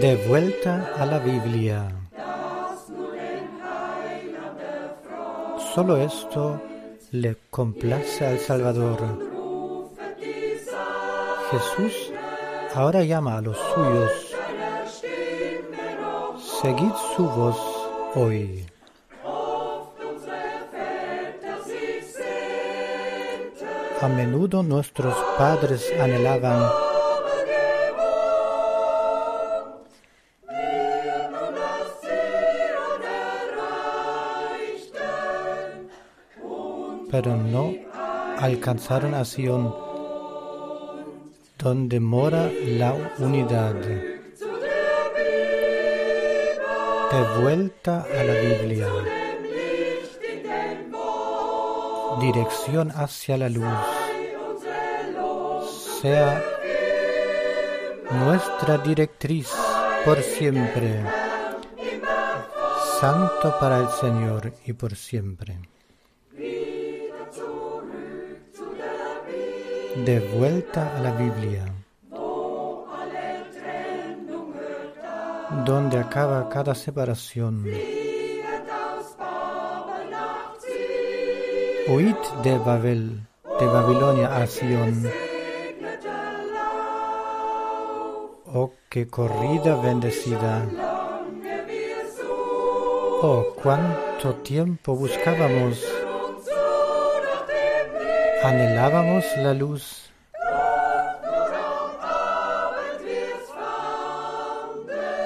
De vuelta a la Biblia. Solo esto le complace al Salvador. Jesús ahora llama a los suyos. Seguid su voz hoy. A menudo nuestros padres anhelaban pero no alcanzaron a Sion, donde mora la unidad. De vuelta a la Biblia. Dirección hacia la luz. Sea nuestra directriz por siempre. Santo para el Señor y por siempre. De vuelta a la Biblia, donde acaba cada separación. Oíd de Babel, de Babilonia a Sion. Oh, qué corrida bendecida. Oh, cuánto tiempo buscábamos Anhelábamos la luz.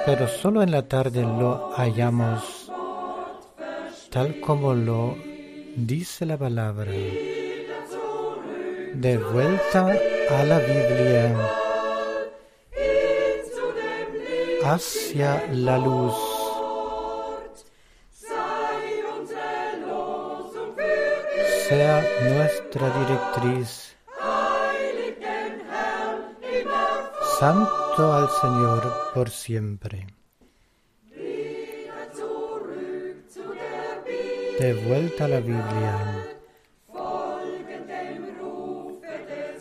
Pero solo en la tarde lo hallamos tal como lo dice la palabra. De vuelta a la Biblia. Hacia la luz. Sea nuestra directriz. Santo al Señor por siempre. De vuelta a la Biblia.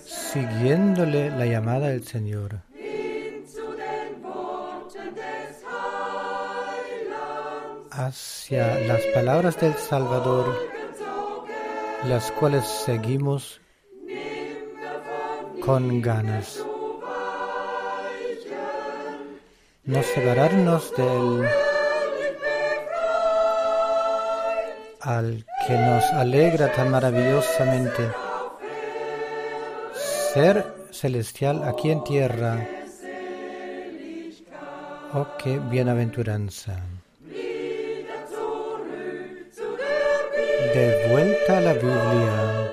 Siguiéndole la llamada del Señor. Hacia las palabras del Salvador las cuales seguimos con ganas. No separarnos del al que nos alegra tan maravillosamente. Ser celestial aquí en tierra. Oh, qué bienaventuranza. A la Biblia.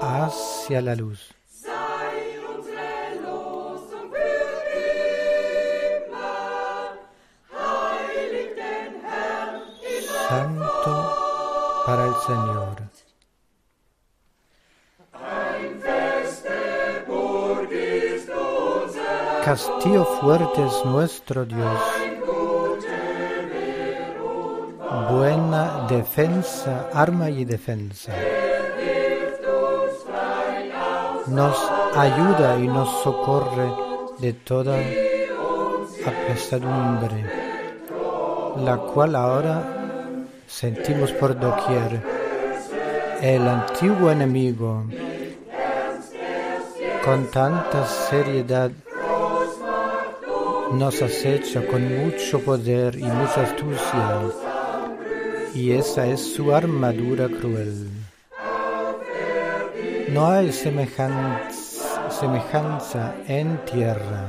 Hacia la luz. Santo para el Señor. Castillo fuerte es nuestro Dios. Buena defensa, arma y defensa. Nos ayuda y nos socorre de toda apesadumbre, la cual ahora sentimos por doquier. El antiguo enemigo, con tanta seriedad, nos acecha con mucho poder y mucha astucia y esa es su armadura cruel. No hay semejanza, en tierra.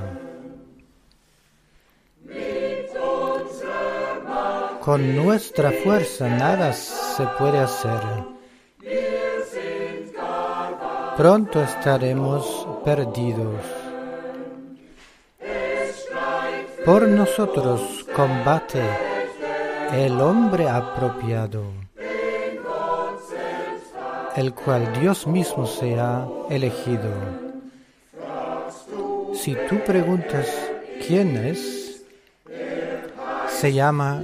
Con nuestra fuerza nada se puede hacer. Pronto estaremos perdidos. Por nosotros combate el hombre apropiado, el cual Dios mismo se ha elegido. Si tú preguntas quién es, se llama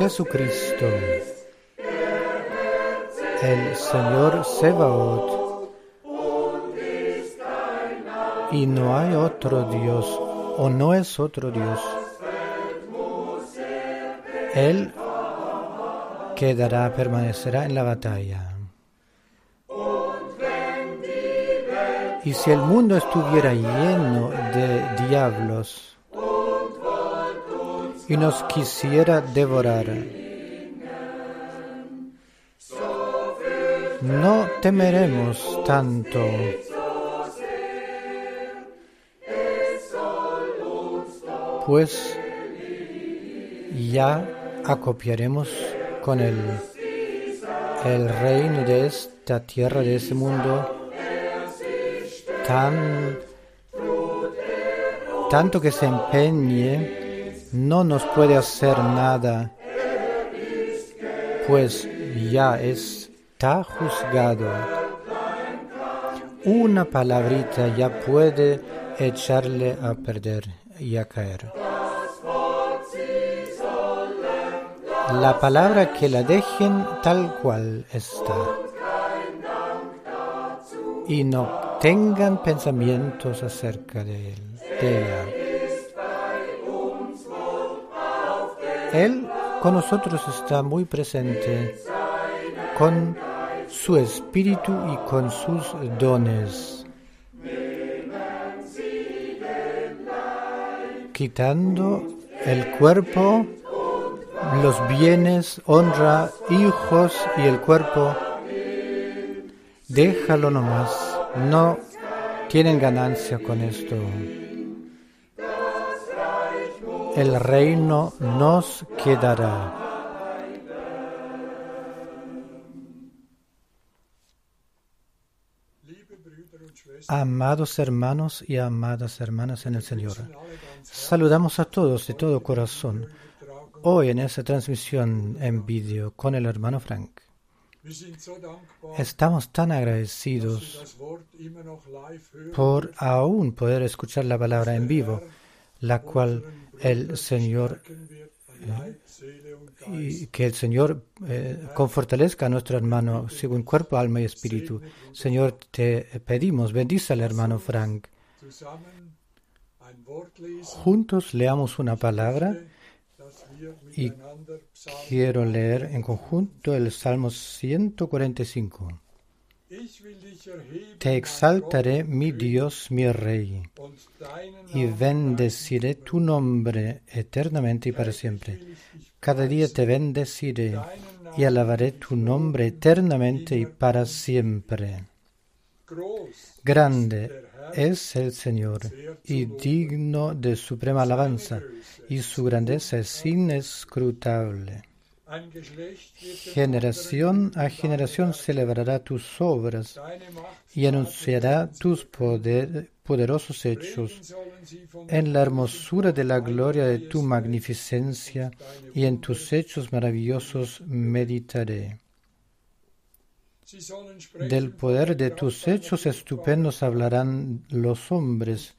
Jesucristo, el Señor Sebaot, y no hay otro Dios o no es otro Dios él quedará, permanecerá en la batalla. Y si el mundo estuviera lleno de diablos y nos quisiera devorar, no temeremos tanto. Pues ya acopiaremos con el, el reino de esta tierra, de ese mundo, tan, tanto que se empeñe, no nos puede hacer nada, pues ya está juzgado. Una palabrita ya puede echarle a perder y a caer. La palabra que la dejen tal cual está. Y no tengan pensamientos acerca de, él, de ella. Él con nosotros está muy presente con su espíritu y con sus dones. Quitando el cuerpo los bienes, honra, hijos y el cuerpo, déjalo nomás, no tienen ganancia con esto. El reino nos quedará. Amados hermanos y amadas hermanas en el Señor, saludamos a todos de todo corazón hoy en esta transmisión en vídeo con el hermano Frank. Estamos tan agradecidos por aún poder escuchar la palabra en vivo, la cual el Señor y que el Señor eh, confortalezca a nuestro hermano según cuerpo, alma y espíritu. Señor, te pedimos, bendice al hermano Frank. Juntos leamos una palabra y quiero leer en conjunto el Salmo 145. Te exaltaré, mi Dios, mi Rey, y bendeciré tu nombre eternamente y para siempre. Cada día te bendeciré y alabaré tu nombre eternamente y para siempre. Grande es el Señor y digno de suprema alabanza, y su grandeza es inescrutable. Generación a generación celebrará tus obras y anunciará tus poderosos hechos. En la hermosura de la gloria de tu magnificencia y en tus hechos maravillosos meditaré. Del poder de tus hechos estupendos hablarán los hombres,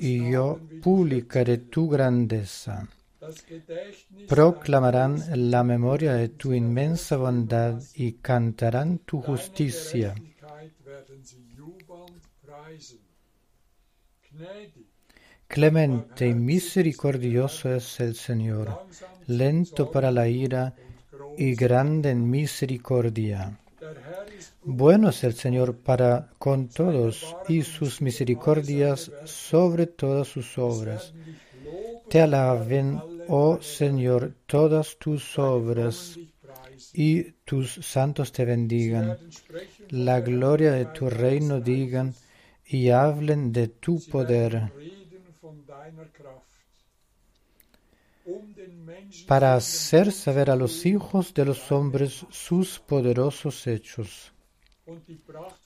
y yo publicaré tu grandeza. Proclamarán la memoria de tu inmensa bondad y cantarán tu justicia. Clemente y misericordioso es el Señor, lento para la ira y grande en misericordia. Bueno es el Señor para con todos y sus misericordias sobre todas sus obras. Te alaben, oh Señor, todas tus obras y tus santos te bendigan. La gloria de tu reino digan y hablen de tu poder para hacer saber a los hijos de los hombres sus poderosos hechos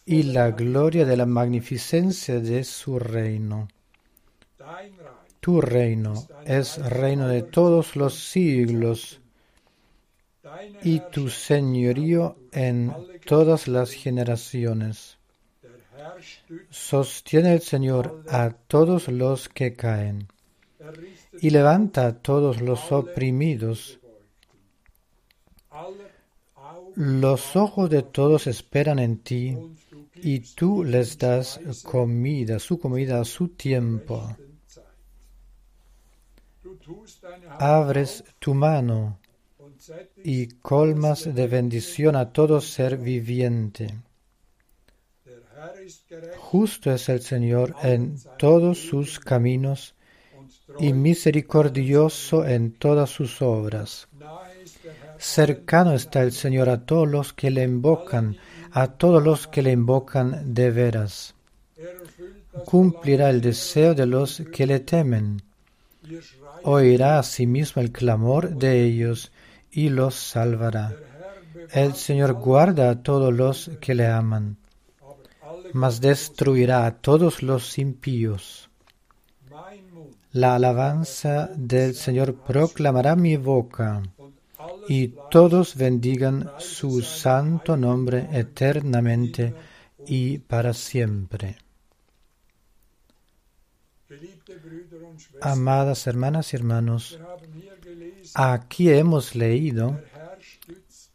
y la gloria de la magnificencia de su reino. Tu reino es reino de todos los siglos y tu señorío en todas las generaciones. Sostiene el Señor a todos los que caen y levanta a todos los oprimidos. Los ojos de todos esperan en ti y tú les das comida, su comida a su tiempo. Abres tu mano y colmas de bendición a todo ser viviente. Justo es el Señor en todos sus caminos y misericordioso en todas sus obras. Cercano está el Señor a todos los que le invocan, a todos los que le invocan de veras. Cumplirá el deseo de los que le temen. Oirá asimismo el clamor de ellos y los salvará. El Señor guarda a todos los que le aman, mas destruirá a todos los impíos. La alabanza del Señor proclamará mi boca, y todos bendigan su santo nombre eternamente y para siempre. Amadas hermanas y hermanos, aquí hemos leído,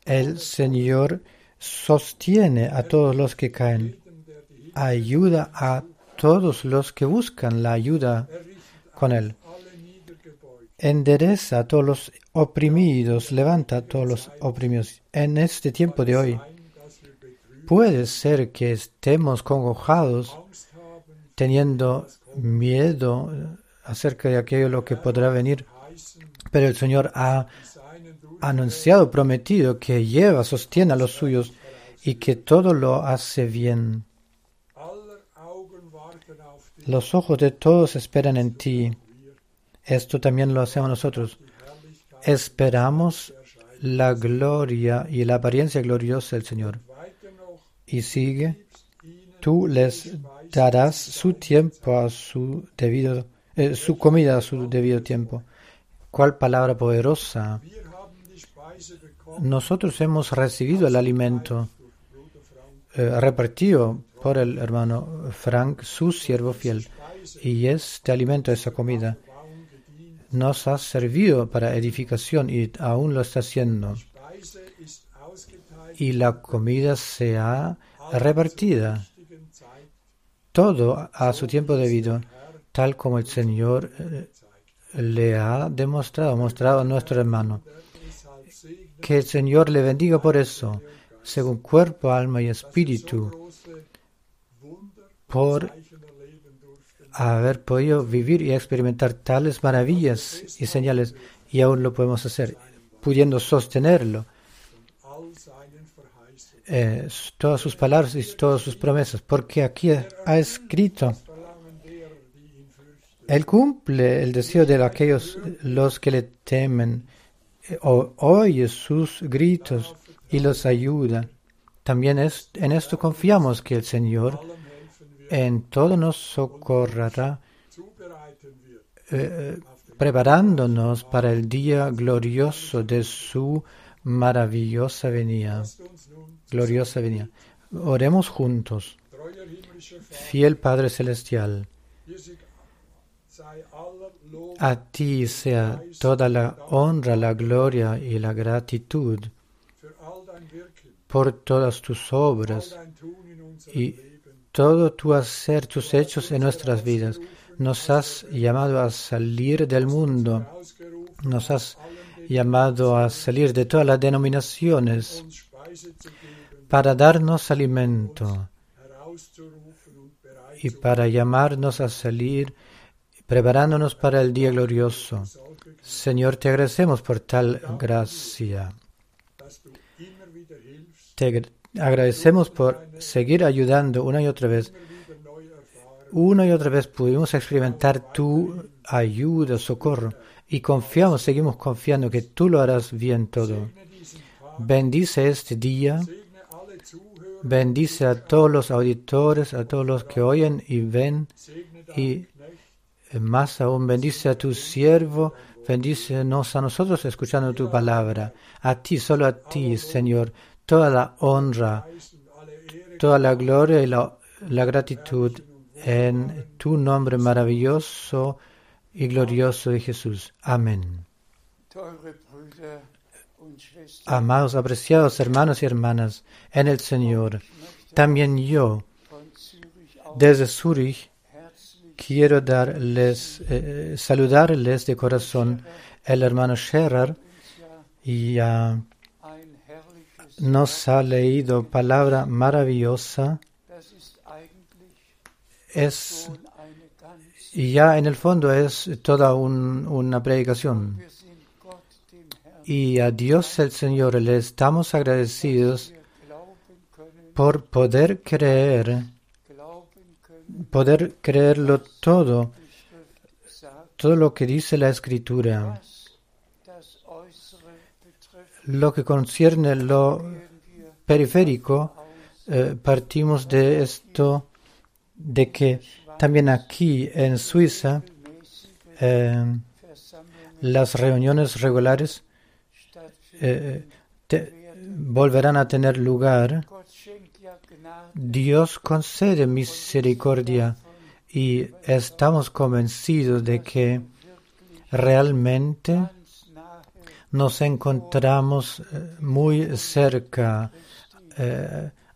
el Señor sostiene a todos los que caen, ayuda a todos los que buscan la ayuda con Él. Endereza a todos los oprimidos, levanta a todos los oprimidos. En este tiempo de hoy, puede ser que estemos congojados, teniendo miedo acerca de aquello lo que podrá venir, pero el Señor ha anunciado, prometido que lleva, sostiene a los suyos y que todo lo hace bien. Los ojos de todos esperan en ti. Esto también lo hacemos nosotros. Esperamos la gloria y la apariencia gloriosa del Señor. Y sigue, tú les darás su tiempo a su debido, eh, su comida a su debido tiempo. ¿Cuál palabra poderosa? Nosotros hemos recibido el alimento eh, repartido por el hermano Frank, su siervo fiel. Y este alimento, esa comida, nos ha servido para edificación y aún lo está haciendo. Y la comida se ha repartida todo a su tiempo debido, tal como el Señor eh, le ha demostrado, mostrado a nuestro hermano. Que el Señor le bendiga por eso, según cuerpo, alma y espíritu, por haber podido vivir y experimentar tales maravillas y señales, y aún lo podemos hacer, pudiendo sostenerlo eh, todas sus palabras y todas sus promesas, porque aquí ha escrito, Él cumple el deseo de aquellos los que le temen, eh, oye sus gritos y los ayuda. También es, en esto confiamos que el Señor en todo nos socorrerá, eh, preparándonos para el día glorioso de su maravillosa venida gloriosa venida. Oremos juntos. Fiel Padre Celestial, a ti sea toda la honra, la gloria y la gratitud por todas tus obras y todo tu hacer, tus hechos en nuestras vidas. Nos has llamado a salir del mundo, nos has llamado a salir de todas las denominaciones para darnos alimento y para llamarnos a salir, preparándonos para el día glorioso. Señor, te agradecemos por tal gracia. Te agradecemos por seguir ayudando una y otra vez. Una y otra vez pudimos experimentar tu ayuda, socorro, y confiamos, seguimos confiando que tú lo harás bien todo. Bendice este día Bendice a todos los auditores, a todos los que oyen y ven, y más aún bendice a tu siervo, bendícenos a nosotros escuchando tu palabra. A ti, solo a ti, Señor, toda la honra, toda la gloria y la, la gratitud en tu nombre maravilloso y glorioso de Jesús. Amén. Amados, apreciados hermanos y hermanas en el Señor, También yo, desde Zurich, quiero darles, eh, saludarles de corazón el hermano Scherer ya nos ha leído palabra maravillosa. Es y ya en el fondo es toda una predicación. Y a Dios el Señor le estamos agradecidos por poder creer, poder creerlo todo, todo lo que dice la Escritura. Lo que concierne lo periférico, eh, partimos de esto, de que también aquí en Suiza, eh, las reuniones regulares eh, volverán a tener lugar. Dios concede misericordia y estamos convencidos de que realmente nos encontramos eh, muy cerca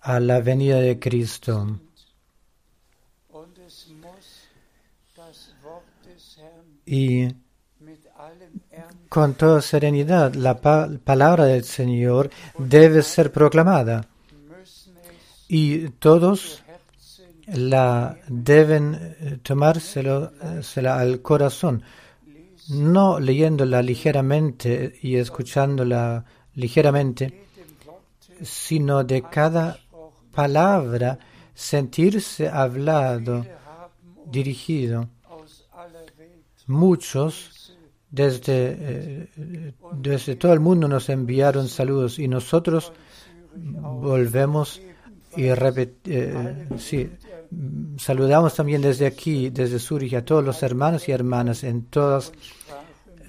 a la venida de Cristo. y con toda serenidad la palabra del Señor debe ser proclamada y todos la deben eh, tomársela al corazón, no leyéndola ligeramente y escuchándola ligeramente, sino de cada palabra sentirse hablado, dirigido. Muchos desde, eh, desde todo el mundo nos enviaron saludos y nosotros volvemos y eh, saludamos también desde aquí, desde Zurich, a todos los hermanos y hermanas en todas,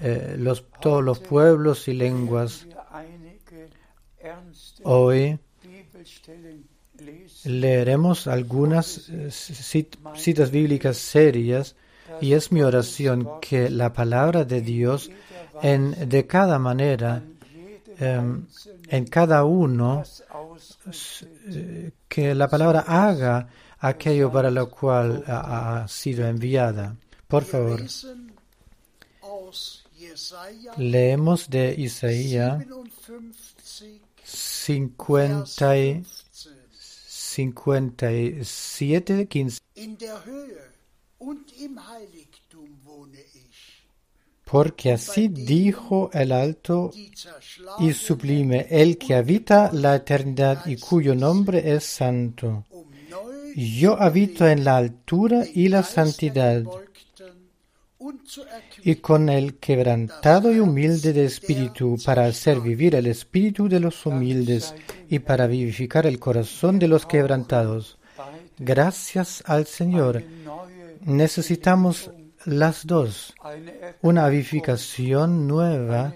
eh, los, todos los pueblos y lenguas. Hoy leeremos algunas citas bíblicas serias y es mi oración que la palabra de Dios en, de cada manera, em, en cada uno, que la palabra haga aquello para lo cual ha, sido enviada. Por favor. Leemos de Isaías 50 57, 15. Porque así dijo el alto y sublime, el que habita la eternidad y cuyo nombre es santo. Yo habito en la altura y la santidad, y con el quebrantado y humilde de espíritu, para hacer vivir el espíritu de los humildes y para vivificar el corazón de los quebrantados. Gracias al Señor necesitamos las dos, una vivificación nueva,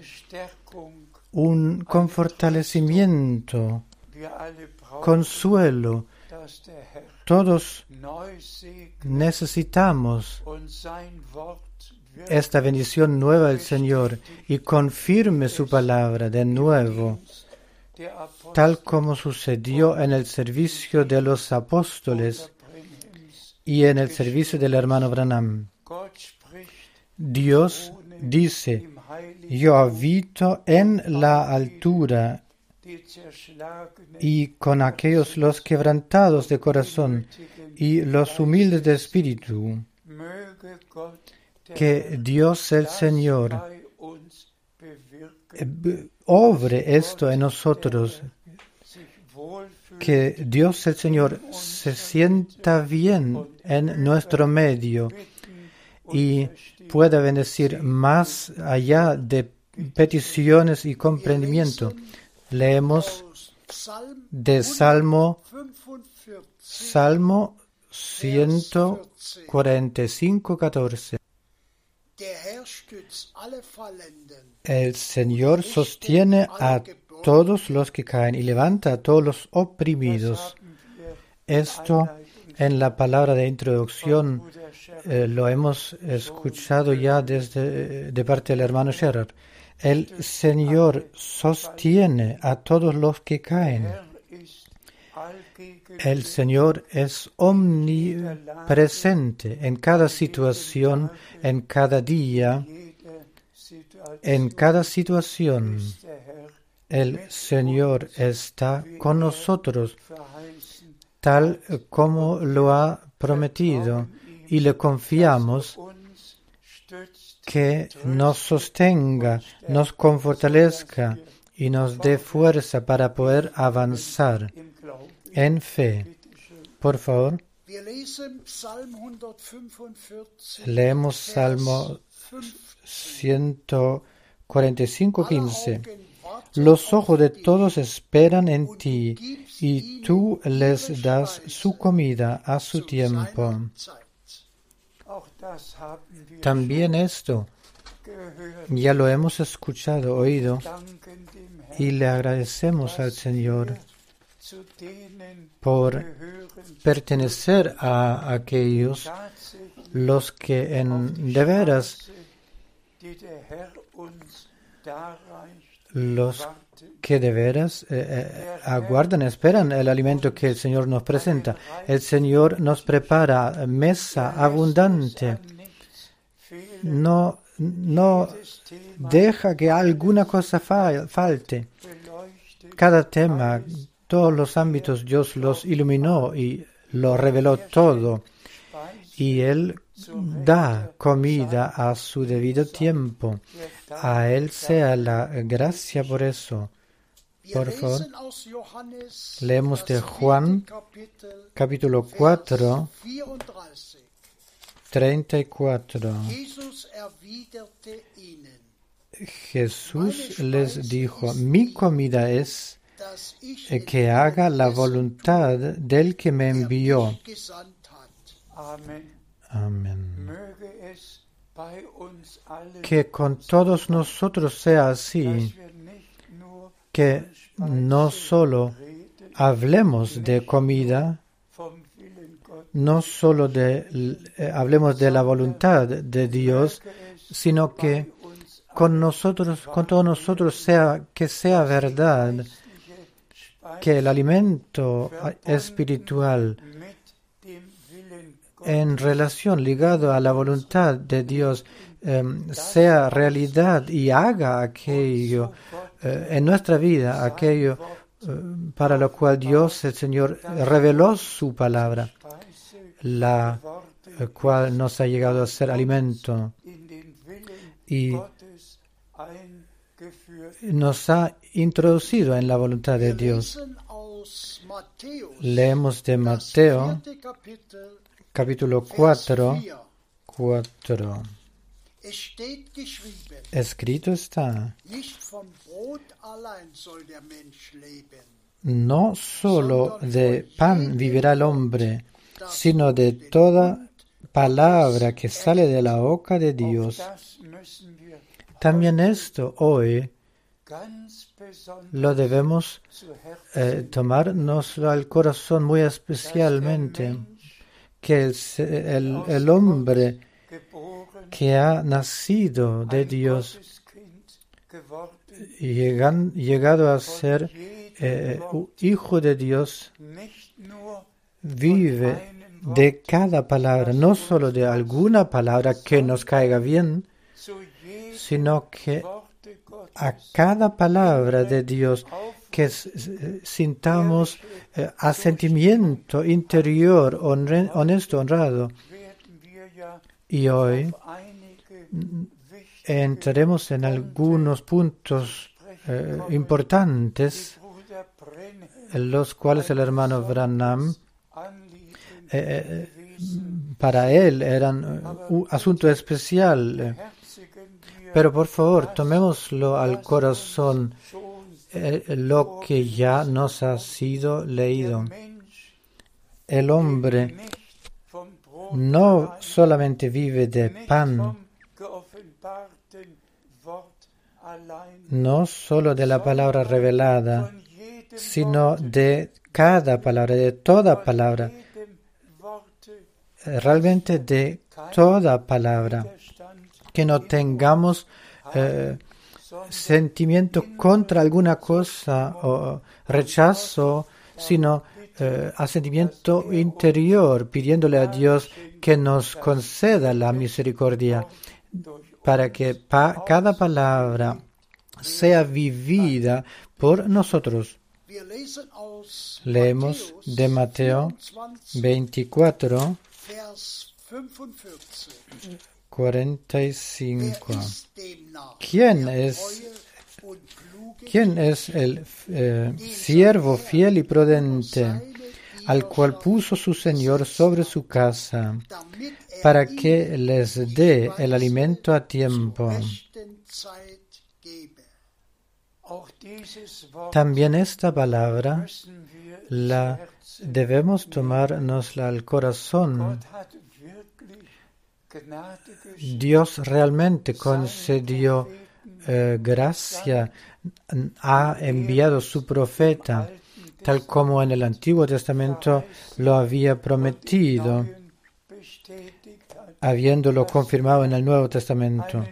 un confortalecimiento, consuelo. Todos necesitamos esta bendición nueva del Señor y confirme su palabra de nuevo, tal como sucedió en el servicio de los apóstoles y en el servicio del hermano Branham. Dios dice, yo habito en la altura y con aquellos los quebrantados de corazón y los humildes de espíritu. Que Dios el Señor eh, obre esto en nosotros, que Dios el Señor se sienta bien en nuestro medio y pueda bendecir más allá de peticiones y comprendimiento. Leemos de Salmo, Salmo 145, 14. El Señor sostiene a todos los que caen y levanta a todos los oprimidos. Esto en la palabra de introducción eh, lo hemos escuchado ya desde de parte del hermano Scherer. El Señor sostiene a todos los que caen. El Señor es omnipresente en cada situación, en cada día, en cada situación. El Señor está con nosotros tal como lo ha prometido y le confiamos que nos sostenga, nos fortalezca y nos dé fuerza para poder avanzar en fe. Por favor, leemos Salmo 145, 15. Los ojos de todos esperan en ti y tú les das su comida a su tiempo. También esto ya lo hemos escuchado, oído, y le agradecemos al Señor por pertenecer a aquellos los que en de veras los que de veras eh, eh, aguardan, esperan el alimento que el Señor nos presenta. El Señor nos prepara mesa abundante. No, no deja que alguna cosa falte. Cada tema, todos los ámbitos, Dios los iluminó y lo reveló todo. Y Él da comida a su debido tiempo. A Él sea la gracia por eso. Por favor, leemos de Juan capítulo 4, 34. Jesús les dijo, mi comida es que haga la voluntad del que me envió. Amén. Que con todos nosotros sea así, que no solo hablemos de comida, no solo de, eh, hablemos de la voluntad de Dios, sino que con nosotros, con todos nosotros sea que sea verdad que el alimento espiritual en relación ligado a la voluntad de Dios em, sea realidad y haga aquello eh, en nuestra vida, aquello eh, para lo cual Dios, el Señor, reveló su palabra, la cual nos ha llegado a ser alimento y nos ha introducido en la voluntad de Dios. Leemos de Mateo capítulo 4, 4. Escrito está, no solo de pan vivirá el hombre, sino de toda palabra que sale de la boca de Dios. También esto hoy lo debemos eh, tomarnos al corazón muy especialmente que el, el, hombre que ha nacido de Dios y llegado a ser eh, hijo de Dios vive de cada palabra, no solo de alguna palabra que nos caiga bien, sino que a cada palabra de Dios que sintamos eh, asentimiento interior honesto, honrado. Y hoy entraremos en algunos puntos eh, importantes, los cuales el hermano Branham, eh, para él eran un asunto especial. Pero por favor, tomémoslo al corazón lo que ya nos ha sido leído. El hombre no solamente vive de pan, no solo de la palabra revelada, sino de cada palabra, de toda palabra, realmente de toda palabra, que no tengamos eh, sentimiento contra alguna cosa o rechazo, sino eh, asentimiento interior, pidiéndole a Dios que nos conceda la misericordia para que cada palabra sea vivida por nosotros. Leemos de Mateo 24, Vers 45. 45. Wer ist demnach, ¿Quién es, quién es el eh, siervo fiel y prudente al cual puso su Señor sobre su casa para que les dé el alimento a tiempo? Wort También esta palabra la debemos tomárnosla al corazón. Dios realmente concedió eh, gracia, ha enviado su profeta, tal como en el Antiguo Testamento lo había prometido, habiéndolo confirmado en el Nuevo Testamento,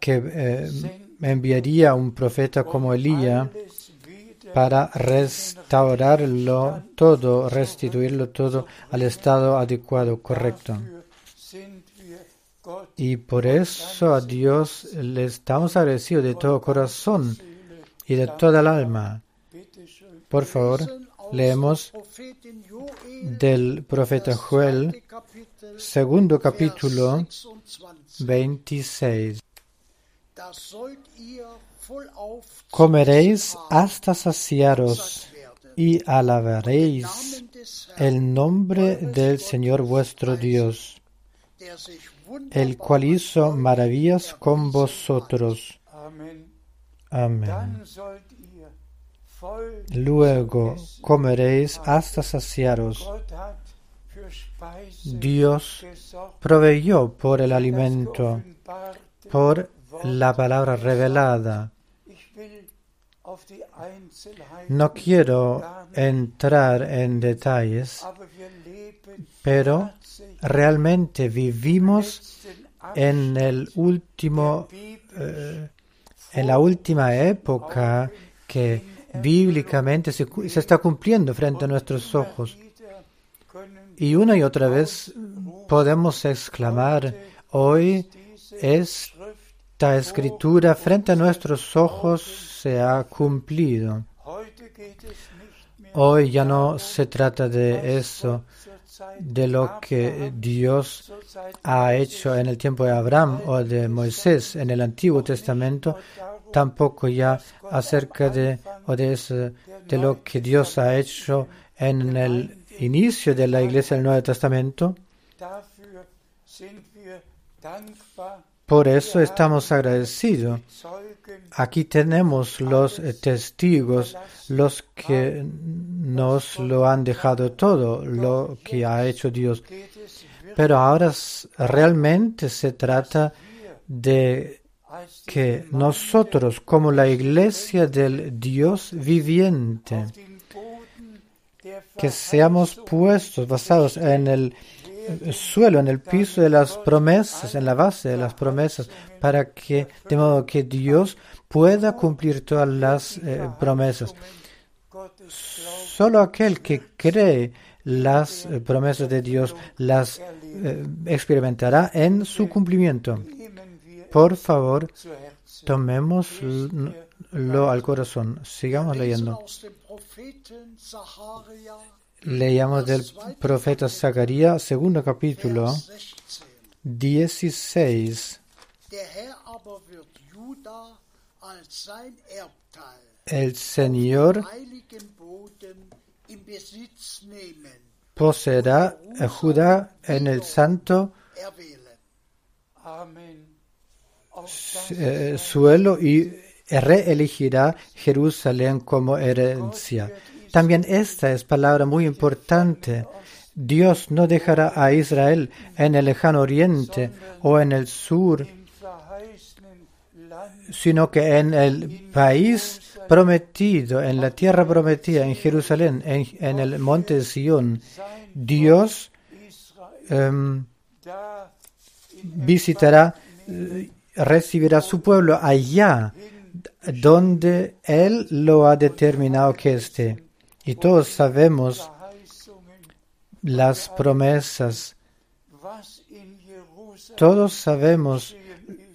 que eh, enviaría un profeta como Elías para restaurarlo todo, restituirlo todo al estado adecuado, correcto. Y por eso a Dios le estamos agradecidos de todo corazón y de toda el alma. Por favor, leemos del profeta Joel, segundo capítulo 26. 26. Da sollt ihr vollauf zu Comeréis hasta saciaros y alabaréis el nombre del Señor vuestro Dios, el cual hizo maravillas con vosotros. Amén. Luego comeréis hasta saciaros. Dios proveyó por el alimento, por la palabra revelada. No quiero entrar en detalles, pero realmente vivimos en el último, eh, en la última época que bíblicamente se, se está cumpliendo frente a nuestros ojos. Y una y otra vez podemos exclamar, hoy esta escritura frente a nuestros ojos se ha cumplido. Hoy ya no se trata de eso, de lo que Dios ha hecho en el tiempo de Abraham o de Moisés en el Antiguo Testamento, tampoco ya acerca de, o de, de lo que Dios ha hecho en el inicio de la iglesia del Nuevo Testamento. Por eso estamos agradecidos. Aquí tenemos los testigos, los que nos lo han dejado todo, lo que ha hecho Dios. Pero ahora realmente se trata de que nosotros, como la iglesia del Dios viviente, que seamos puestos, basados en el suelo, en el piso de las promesas, en la base de las promesas, para que, de modo que Dios pueda cumplir todas las eh, promesas. Solo aquel que cree las eh, promesas de Dios las eh, experimentará en su cumplimiento. Por favor, tomémoslo al corazón. Sigamos leyendo. Leíamos del profeta Zacarías, segundo capítulo, Vers 16. 16. Der Herr aber wird Juda als sein Erbteil El Señor poseerá a Judá en el santo eh, suelo y reelegirá Jerusalén como herencia. También esta es palabra muy importante. Dios no dejará a Israel en el lejano oriente o en el sur, sino que en el país prometido, en la tierra prometida, en Jerusalén, en, en el monte de Sion, Dios em, da visitará, eh, recibirá su pueblo allá donde Él lo ha determinado que esté. Y todos sabemos las promesas, todos sabemos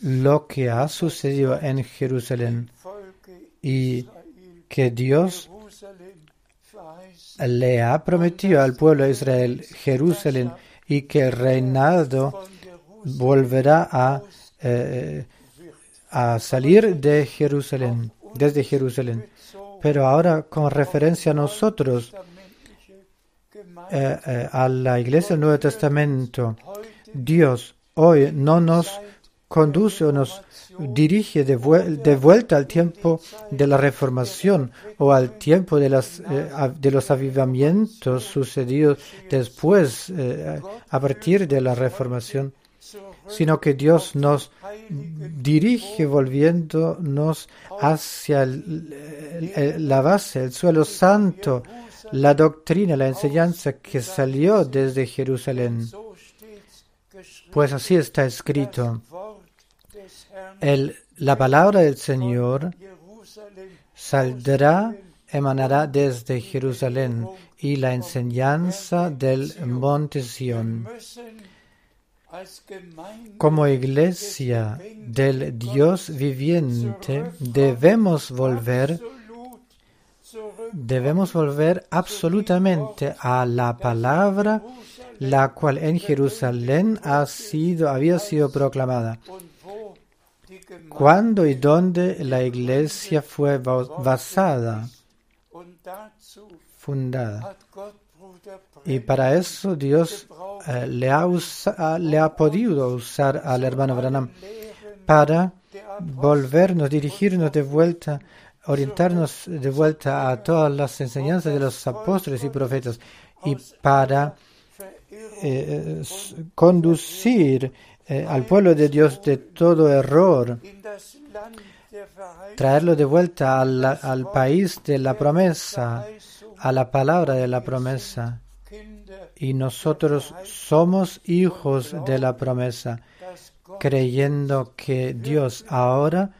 lo que ha sucedido en Jerusalén y que Dios le ha prometido al pueblo de Israel Jerusalén y que el reinado volverá a, eh, a salir de Jerusalén, desde Jerusalén. Pero ahora con referencia a nosotros, eh, eh, a la iglesia del Nuevo Testamento, Dios hoy no nos conduce o nos dirige de, vuel- de vuelta al tiempo de la reformación o al tiempo de, eh, los avivamientos sucedidos después, a partir de la reformación, sino que Dios nos dirige volviéndonos hacia la base, el suelo santo, la doctrina, la enseñanza que salió desde Jerusalén. Pues así está escrito. El, la palabra del Señor saldrá, emanará desde Jerusalén y la enseñanza del monte Sión. Como iglesia del Dios viviente debemos volver, debemos volver absolutamente a la palabra la cual en Jerusalén ha sido, había sido proclamada. Cuándo y dónde la iglesia fue ba- basada, fundada. Y para eso Dios eh, le, ha usa- le ha podido usar al hermano Branham para volvernos, dirigirnos de vuelta, orientarnos de vuelta a todas las enseñanzas de los apóstoles y profetas y para eh, s- conducir eh, al pueblo de Dios de todo error, traerlo de vuelta al, al país de la promesa, a la palabra de la promesa. Y nosotros somos hijos de la promesa, creyendo que Dios ahora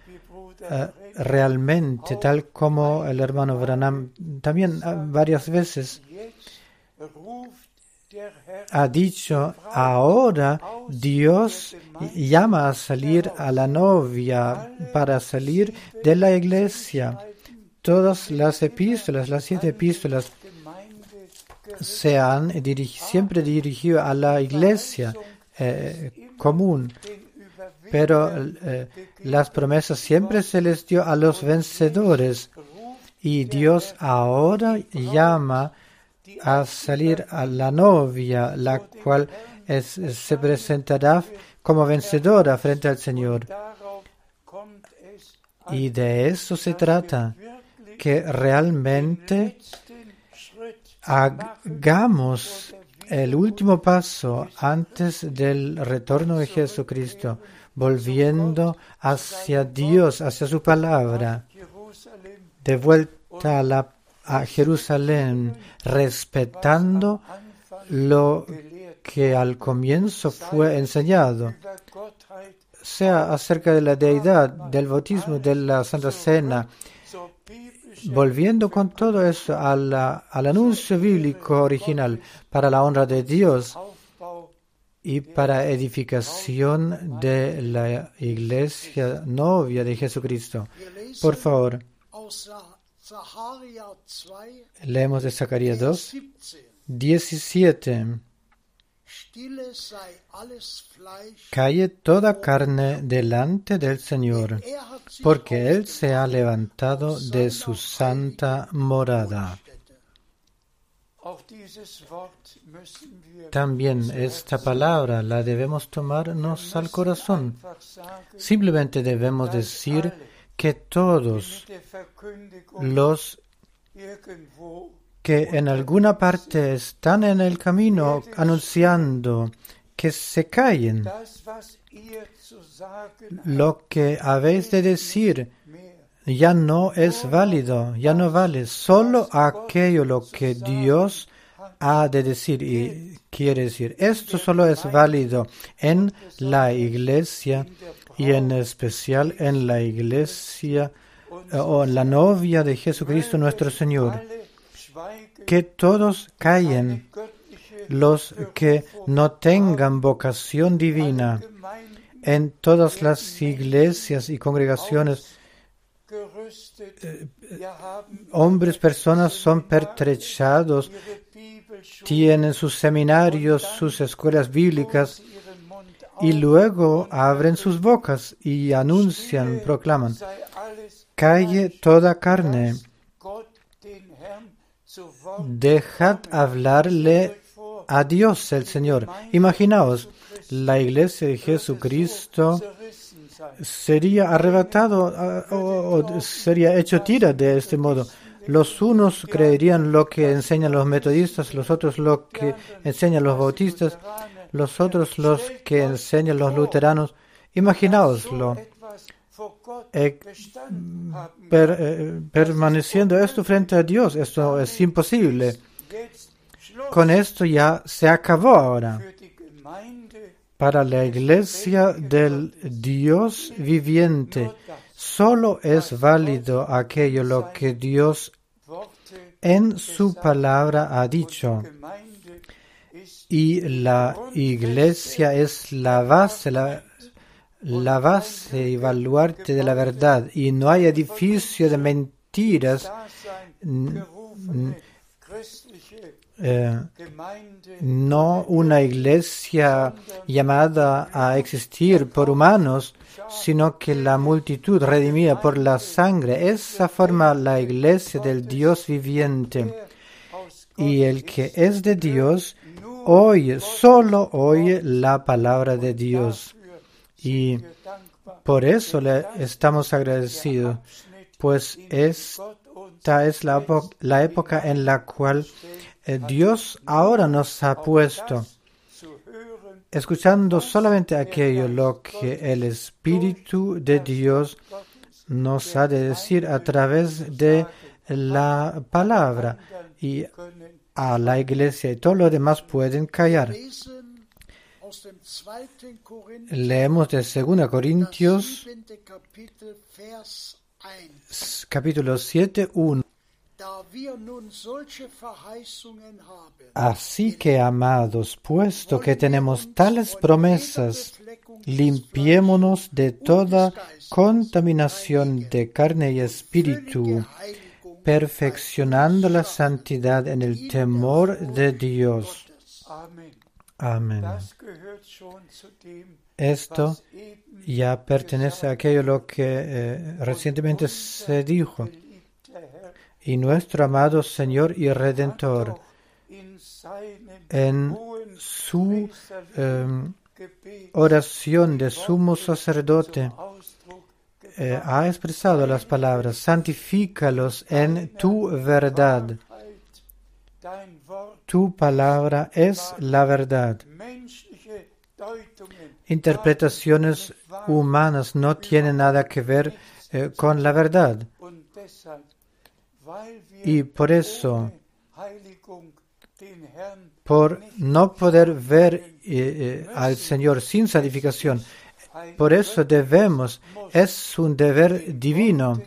eh, realmente, tal como el hermano Branham también ah, varias veces ha dicho, ahora Dios llama a salir a la novia para salir de la iglesia. Todas las epístolas, las siete epístolas, se han dirigi- siempre dirigido a la iglesia eh, común, pero eh, las promesas siempre se les dio a los vencedores y Dios ahora llama a salir a la novia, la cual es- se presentará como vencedora frente al Señor. Y de eso se trata, que realmente hagamos el último paso antes del retorno de Jesucristo, volviendo hacia Dios, hacia su palabra, de vuelta a, a Jerusalén, respetando lo que al comienzo fue enseñado, sea acerca de la deidad, del bautismo, de la Santa Cena, volviendo con todo eso a la- al anuncio bíblico original para la honra de Dios y para edificación de la iglesia novia de Jesucristo. Por favor, aus Sa- Zacharia 2, leemos de Zacarías 2, 17. 17. Stille sei alles Fleisch, Calle toda carne delante del Señor, porque Él se ha levantado de su santa morada. También esta palabra la debemos tomarnos al corazón. Simplemente debemos decir que todos los que en alguna parte están en el camino anunciando que se callen. Lo que habéis de decir ya no es válido, ya no vale. Solo aquello lo que Dios ha de decir y quiere decir. Esto solo es válido en la iglesia y en especial en la iglesia eh, o en la novia de Jesucristo nuestro Señor. que todos callen, los que no tengan vocación divina. En todas las iglesias y congregaciones, haben hombres, personas son pertrechados, tienen sus seminarios, sus escuelas bíblicas y luego abren sus bocas y anuncian, proclaman, calle toda carne, dejad hablarle a Dios el Señor. Imaginaos, la iglesia de Jesucristo sería arrebatado o, sería hecho tira de este modo. Los unos creerían lo que enseñan los metodistas, los otros lo que enseñan los bautistas, los otros los que enseñan los luteranos. Imaginaoslo, eh, eh, permaneciendo esto frente a Dios. Esto es imposible. Con esto ya se acabó ahora. Para la iglesia del Dios viviente, solo es válido aquello lo que Dios en su palabra ha dicho. Y la iglesia es la base, la, la base y baluarte de la verdad. Y no hay edificio de mentiras, eh, no una iglesia llamada a existir por humanos, sino que la multitud redimida por la sangre. Esa forma la iglesia del Dios viviente. Y el que es de Dios oye, solo oye la palabra de Dios. Y por eso le estamos agradecidos, pues esta es la, la época en la cual Dios ahora nos ha puesto, escuchando solamente aquello lo que el Espíritu de Dios nos ha de decir a través de la palabra. Y a la iglesia y todo lo demás pueden callar. lesen aus dem 2. Korinther, Leemos de 2 Corintios 7. Kapitel, Vers 1. s- capítulo 7, 1. Así que, amados, puesto que tenemos tales promesas, limpiémonos de toda contaminación de carne y espíritu, perfeccionando la santidad en el temor de Dios. Amén. Esto ya pertenece a aquello lo que eh, recientemente se dijo. Y nuestro amado Señor y Redentor, en su Gebet oración de sumo sacerdote, eh, ha expresado las palabras, santifícalos en tu verdad. Tu palabra es la verdad. Interpretaciones humanas no tienen nada que ver eh, con la verdad. Y por eso, por no poder ver eh, eh, al Señor sin santificación, por eso debemos, es un deber divino,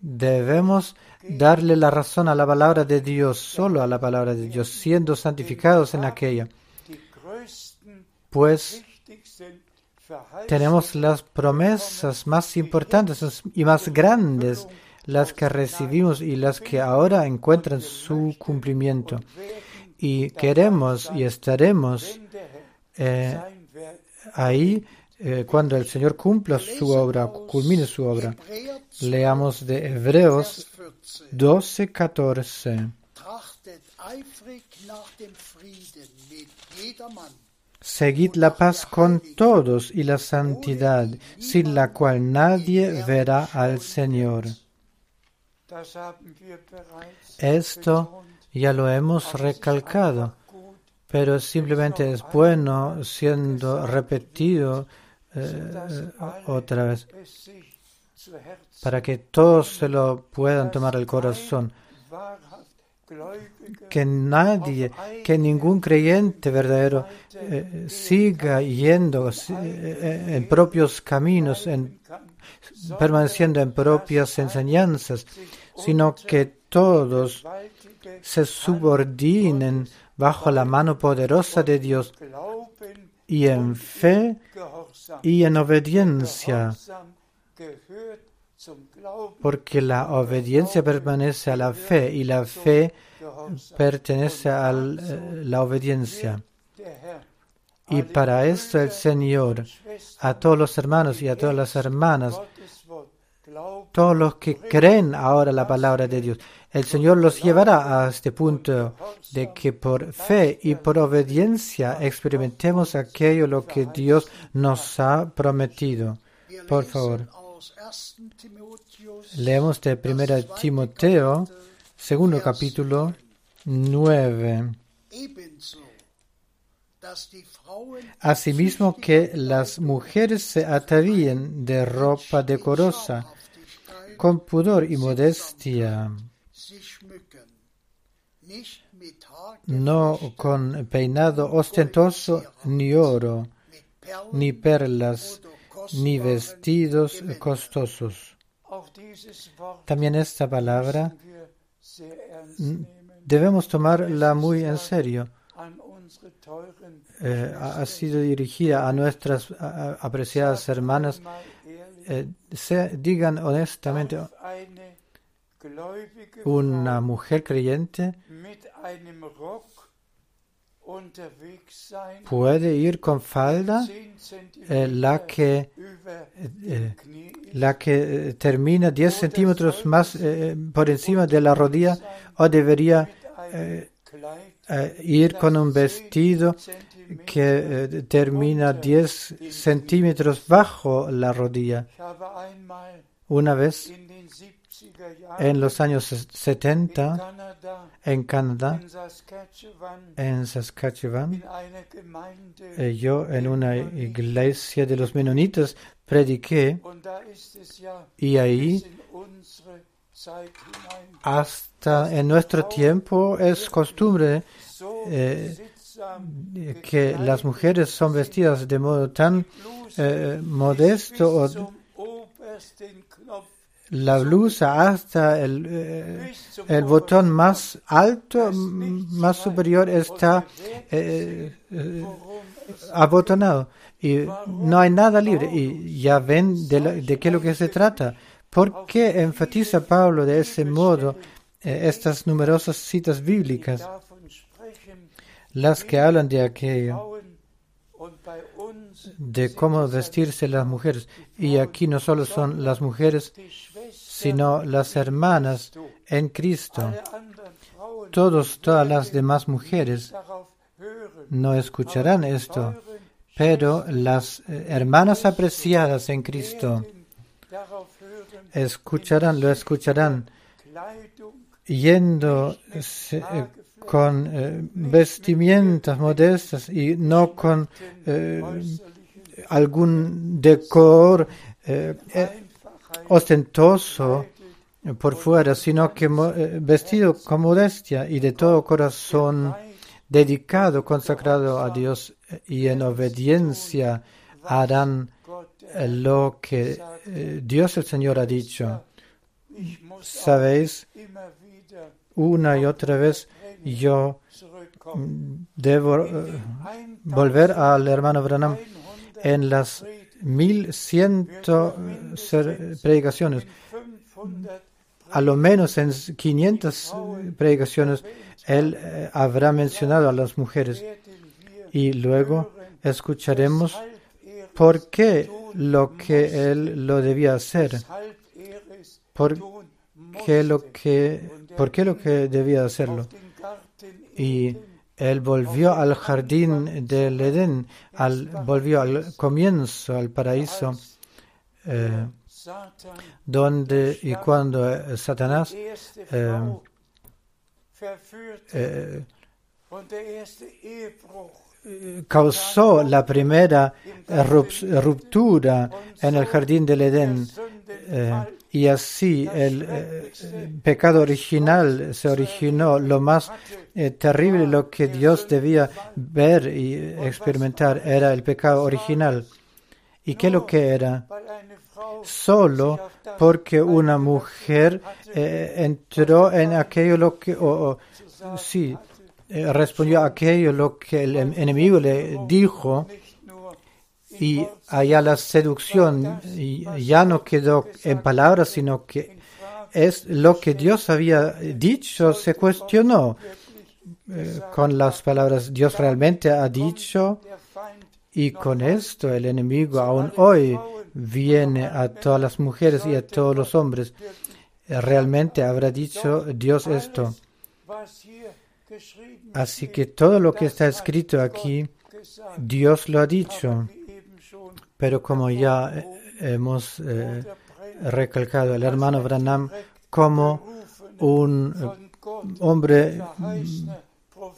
debemos darle la razón a la palabra de Dios, solo a la palabra de Dios, siendo santificados en aquella. Pues tenemos las promesas más importantes y más grandes, las que recibimos y las que ahora encuentran su cumplimiento. Y queremos y estaremos eh, ahí eh, cuando el Señor cumpla su obra, culmine su obra. Leamos de Hebreos Vers 14. 12, 14. Trachtet eifrig nach dem Frieden mit jedermann, Seguid la paz con todos y la santidad, sin la cual nadie verá al Señor. Esto ya lo hemos recalcado, pero simplemente es bueno siendo repetido eh, otra vez para que todos se lo puedan tomar al corazón. que nadie, que ningún creyente verdadero eh, siga yendo eh, en propios caminos, en, permaneciendo en propias enseñanzas, sino que todos se subordinen bajo la mano poderosa de Dios y en fe y en obediencia, porque la obediencia pertenece a la fe y la fe pertenece a la obediencia. Y para esto el Señor, a todos los hermanos y a todas las hermanas, todos los que creen ahora la palabra de Dios, el Señor los llevará a este punto de que por fe y por obediencia experimentemos aquello lo que Dios nos ha prometido. Por favor. aus 1. Timotheus Leemos de 1 Timoteo, segundo capítulo 9. Asimismo que las mujeres se atavíen de ropa decorosa, con pudor y modestia, no con peinado ostentoso, ni oro, ni perlas, ni vestidos costosos. También esta palabra debemos tomarla muy en serio. Eh, ha sido dirigida a nuestras a- a- apreciadas hermanas. Eh, se- digan honestamente, una mujer creyente puede ir con falda, 10 eh, la Zentimeter que eh, la que eh, termina 10 centímetros más eh, por encima de la rodilla o debería eh, ir con un vestido que eh, termina 10 centímetros bajo la rodilla. Una vez in den 70er Jahren en los años in 70 Kanada, en Canadá, en Saskatchewan, eh, yo en una iglesia de los menonitas prediqué y ahí hasta en nuestro tiempo es costumbre eh, que las mujeres son vestidas de modo tan eh, modesto o la blusa hasta el, eh, botón más alto, más superior está eh, eh, abotonado y no hay nada libre. Y ya ven de, la- de qué es lo que se trata. ¿Por qué enfatiza Pablo de ese modo eh, estas numerosas citas bíblicas, las que hablan de aquello, de cómo vestirse las mujeres? Y aquí no solo son las mujeres, sino las hermanas en Cristo. Todos, todas las demás mujeres no escucharán esto, pero las eh, hermanas apreciadas en Cristo escucharán, lo escucharán. Yendo eh, con eh, vestimentas modestas y no con eh, algún decor eh, ostentoso por fuera, sino que vestido con modestia y de todo corazón dedicado, consagrado a Dios y en obediencia harán eh, lo que eh, Dios el Señor ha dicho. Sabéis, una y otra vez yo zurückkommen. debo eh, volver al hermano Branham 1100 en las 1100 ser- predicaciones, 500 a lo menos en 500 predicaciones, él habrá mencionado a las mujeres y luego escucharemos por qué lo que él lo debía hacer, er por qué lo que, por qué lo que debía hacerlo. Y él volvió al jardín del Edén, al, volvió al comienzo, al paraíso, eh, donde y cuando eh, Satanás verführte eh, causó la primera rup- ruptura en el jardín del Edén. eh, y así el eh, pecado original se originó, lo más eh, terrible, lo que Dios debía ver y experimentar era el pecado original. ¿Y qué lo que era? Solo porque una mujer entró en aquello lo que, o- o, sí, eh, respondió aquello lo que el em- enemigo le dijo y allá la seducción ya no quedó en palabras, sino que es lo que Dios había dicho, se cuestionó eh, con las palabras, Dios realmente ha dicho y con esto el enemigo aún hoy viene a todas las mujeres y a todos los hombres. Realmente habrá dicho Dios esto. Así que todo lo que está escrito aquí, Dios lo ha dicho. Pero como ya eh, hemos eh, recalcado el hermano Branham como un eh, hombre Prophet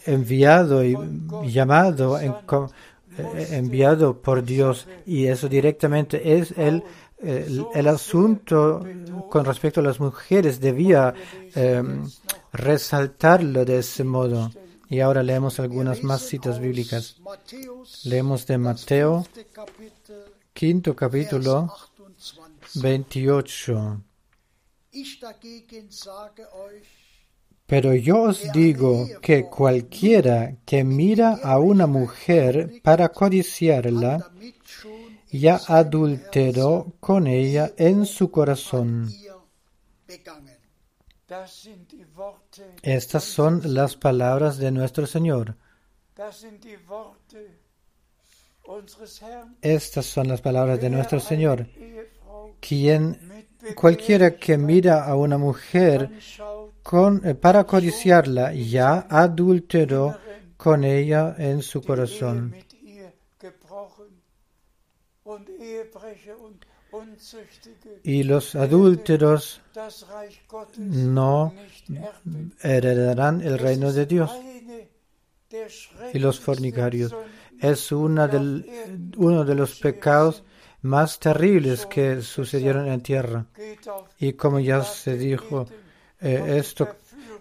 enviado y llamado, enviado por Dios, y eso directamente es el, el, asunto con respecto a las mujeres, debía eh, resaltarlo de ese modo. Y ahora leemos algunas más citas bíblicas. Leemos de Mateo, quinto capítulo 28. 28. Ich dagegen sage euch, Pero yo os digo que cualquiera que mira a una mujer para codiciarla, ya adulteró con ella en su corazón. Estas son las palabras de nuestro Señor. Estas son las palabras de nuestro Señor. Quien, cualquiera que mira a una mujer eh, para codiciarla, ya adulteró con ella en su corazón. Y los adúlteros no heredarán el reino de Dios. Y los fornicarios es una del- uno de los pecados más terribles que sucedieron en tierra. Y como ya se dijo, eh, esto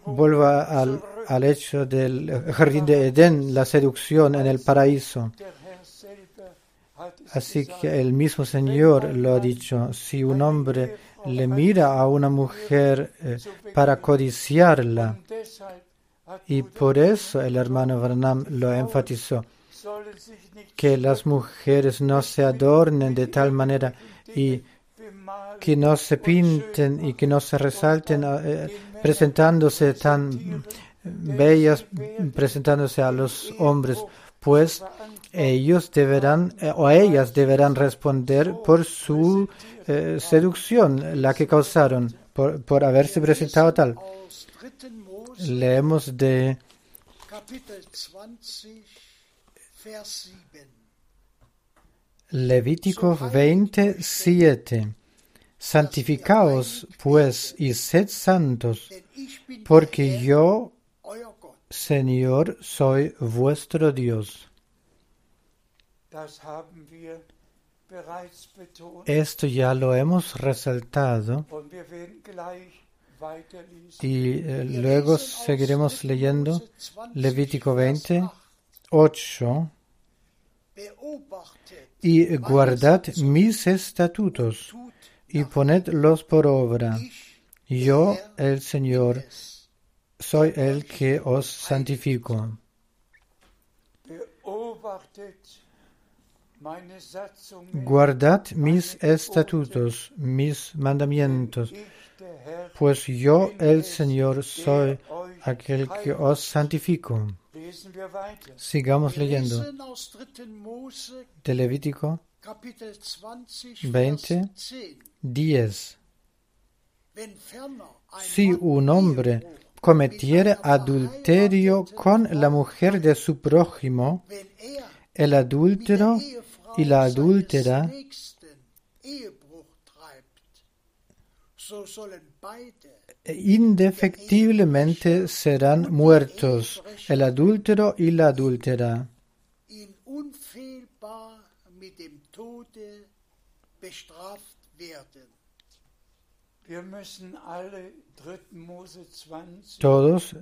vuelva al, al hecho del jardín de Edén, la seducción en el paraíso. Así que el mismo Señor lo ha dicho, si un hombre le mira a una mujer eh, para codiciarla, y por eso el hermano Branham lo enfatizó, que las mujeres no se adornen de tal manera y que no se pinten y que no se resalten eh, presentándose tan bellas, presentándose a los hombres, pues ellos deberán eh, o ellas deberán responder por su eh, seducción, la que causaron por, por haberse presentado tal. Aus 3. Mose, Leemos de Kapitel 20, Vers 7. Levítico 27. Santificaos pues y sed santos, porque yo. Señor, soy vuestro Dios. Esto ya lo hemos resaltado y eh, luego seguiremos 3. leyendo Mose 20, Levítico Vers 20, 8. 8. Beobachtet Y guardad mis estatutos tut y ponedlos por obra. Yo, el Señor. Soy el que os santifico. Guardad mis estatutos, mis mandamientos, pues yo, el Señor, soy aquel que os santifico. Sigamos leyendo lesen aus 3. Mose, de Levítico Kapitel 20, 20. Vers 10. 10. Wenn ferner ein Si un hombre cometiere adulterio con la mujer de su prójimo, el adúltero y la adúltera indefectiblemente serán muertos, el adúltero y la adúltera. Todos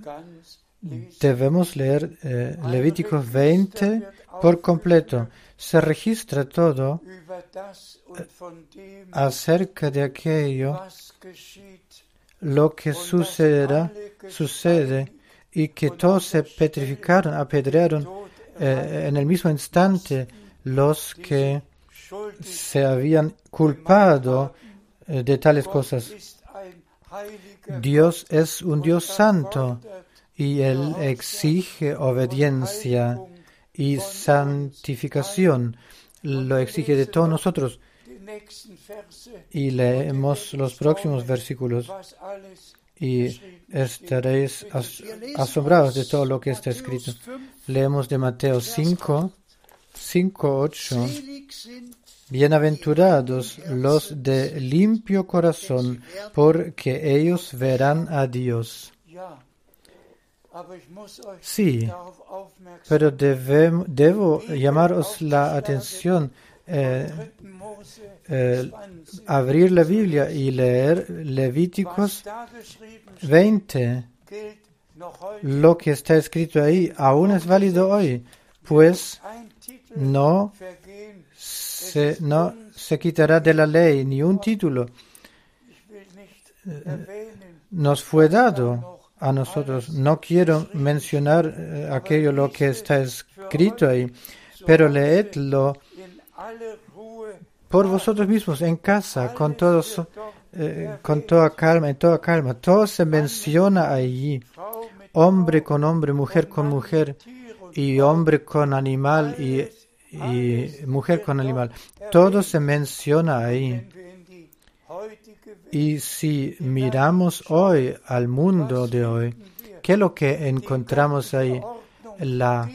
debemos leer eh, Levítico 20 por completo. Se registra todo acerca de aquello, lo que sucederá, sucede, y que todos se petrificaron, apedrearon eh, en el mismo instante los que se habían culpado de tales cosas. Dios es un Dios santo y Él exige obediencia y santificación. Lo exige de todos nosotros. Y leemos los próximos versículos y estaréis as- asombrados de todo lo que está escrito. Leemos de Mateo 5, 5, 8. Bienaventurados los de limpio corazón, porque ellos verán a Dios. Sí, pero debo llamaros la atención, eh, 3. Mose eh, 20, abrir la Biblia y leer Levíticos was da geschrieben steht, 20. gilt noch heute. Lo que está escrito ahí aún es válido hoy, pues no. Se, no se quitará de la ley ni un título. Erwähnen, Nos fue dado a nosotros. No quiero mencionar eh, aquello lo que está escrito ahí, pero leedlo por vosotros mismos en casa, con todos, eh, con toda calma, en toda calma. Todo se menciona allí, hombre con hombre, mujer con mujer, y hombre con animal y, y mujer con animal. Todo se menciona ahí. Y si miramos hoy al mundo de hoy, ¿qué es lo que encontramos ahí? La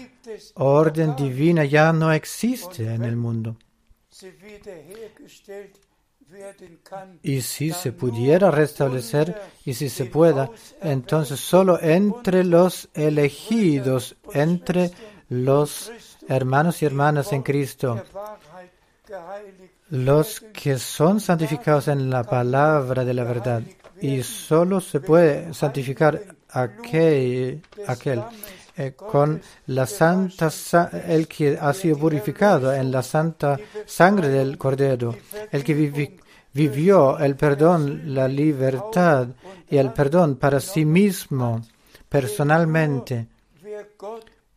orden divina ya no existe en el mundo. Y si se pudiera restablecer, y si se pueda, entonces solo entre los elegidos, entre los hermanos y hermanas en Cristo, los que son santificados en la palabra de la verdad. Y solo se puede santificar aquel, aquel eh, con la santa, sa- el que ha sido purificado en la santa sangre del Cordero, el que vivi- vivió el perdón, la libertad y el perdón para sí mismo, personalmente,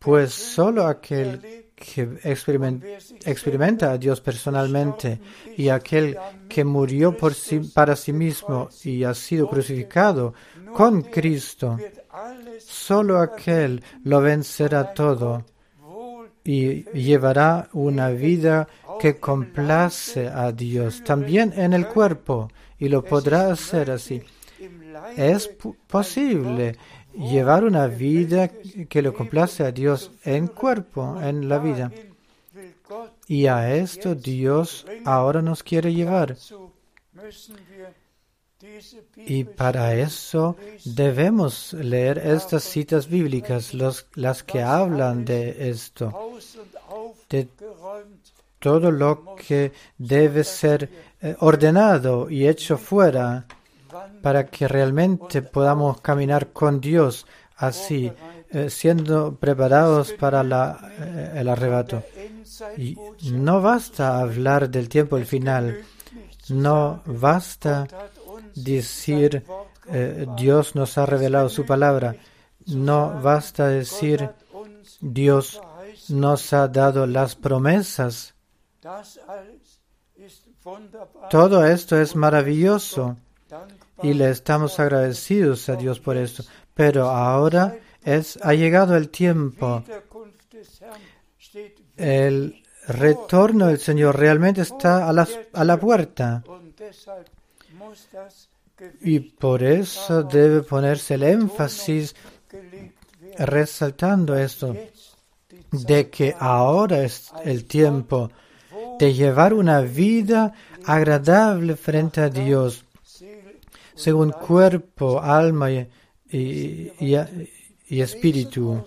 pues solo aquel que experimen- experimenta a Dios personalmente y aquel que murió por sí, para sí mismo y ha sido crucificado con Cristo, solo aquel lo vencerá todo y llevará una vida que complace a Dios, también en el cuerpo, y lo podrá hacer así. Es posible llevar una vida que le complace a Dios en cuerpo, en la vida. Y a esto Dios ahora nos quiere llevar. Y para eso debemos leer estas citas bíblicas, los- las que hablan de esto, de todo lo que debe ser eh, ordenado y hecho fuera para que realmente podamos caminar con Dios así, eh, siendo preparados para eh, el arrebato. No basta hablar del tiempo del final, no basta decir eh, Dios nos ha revelado su palabra, no basta decir Dios nos ha dado las promesas. Todo esto es maravilloso. Y le estamos agradecidos a Dios por esto. Pero ahora es, ha llegado el tiempo. El retorno del Señor realmente está a la, a la puerta. Y por eso debe ponerse el énfasis resaltando esto, de que ahora es el tiempo de llevar una vida agradable frente a Dios, según cuerpo, alma y, espíritu. 1.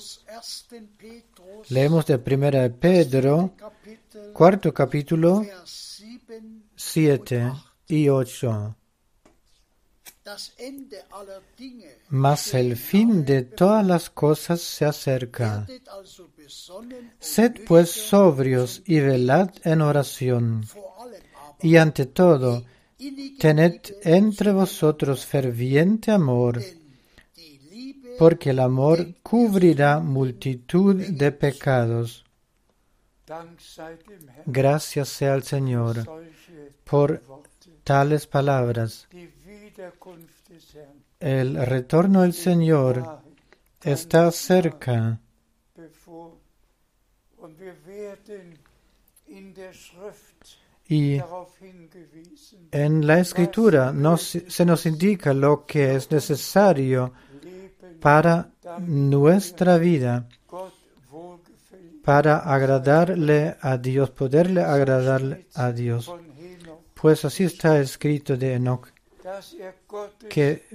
Leemos de primera de Pedro, Kapitel cuarto capítulo, Vers 7 7 y 8. Das Ende aller Dinge mas el fin de todas las cosas se acerca. Sed pues sobrios y velad en oración. Y ante todo, tened entre vosotros ferviente amor, porque el amor cubrirá multitud de pecados. Gracias sea al Señor por tales palabras. El retorno del Señor está cerca y en la escritura nos, se nos indica lo que es necesario para nuestra vida, para agradarle a Dios, poderle agradarle a Dios. Pues así está escrito de Enoch, que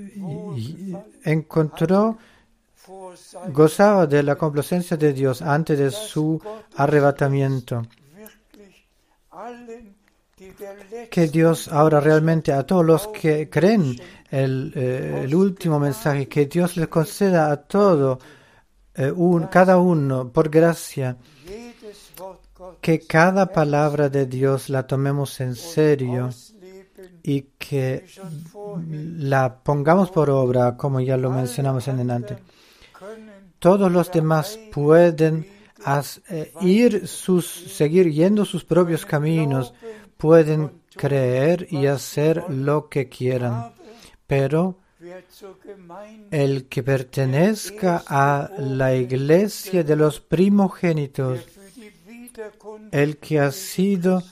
encontró, gozaba de la complacencia de Dios antes de su arrebatamiento. Que Dios ahora realmente a todos los que creen el, eh, último mensaje, que Dios les conceda a todo, eh, cada uno, por gracia, que cada palabra de Dios la tomemos en serio y que la pongamos por obra, como ya lo mencionamos en delante. Todos los demás pueden eh, ir sus, seguir yendo sus propios caminos, pueden creer y hacer lo que quieran, pero el que pertenezca a la iglesia de los primogénitos, el que ha sido,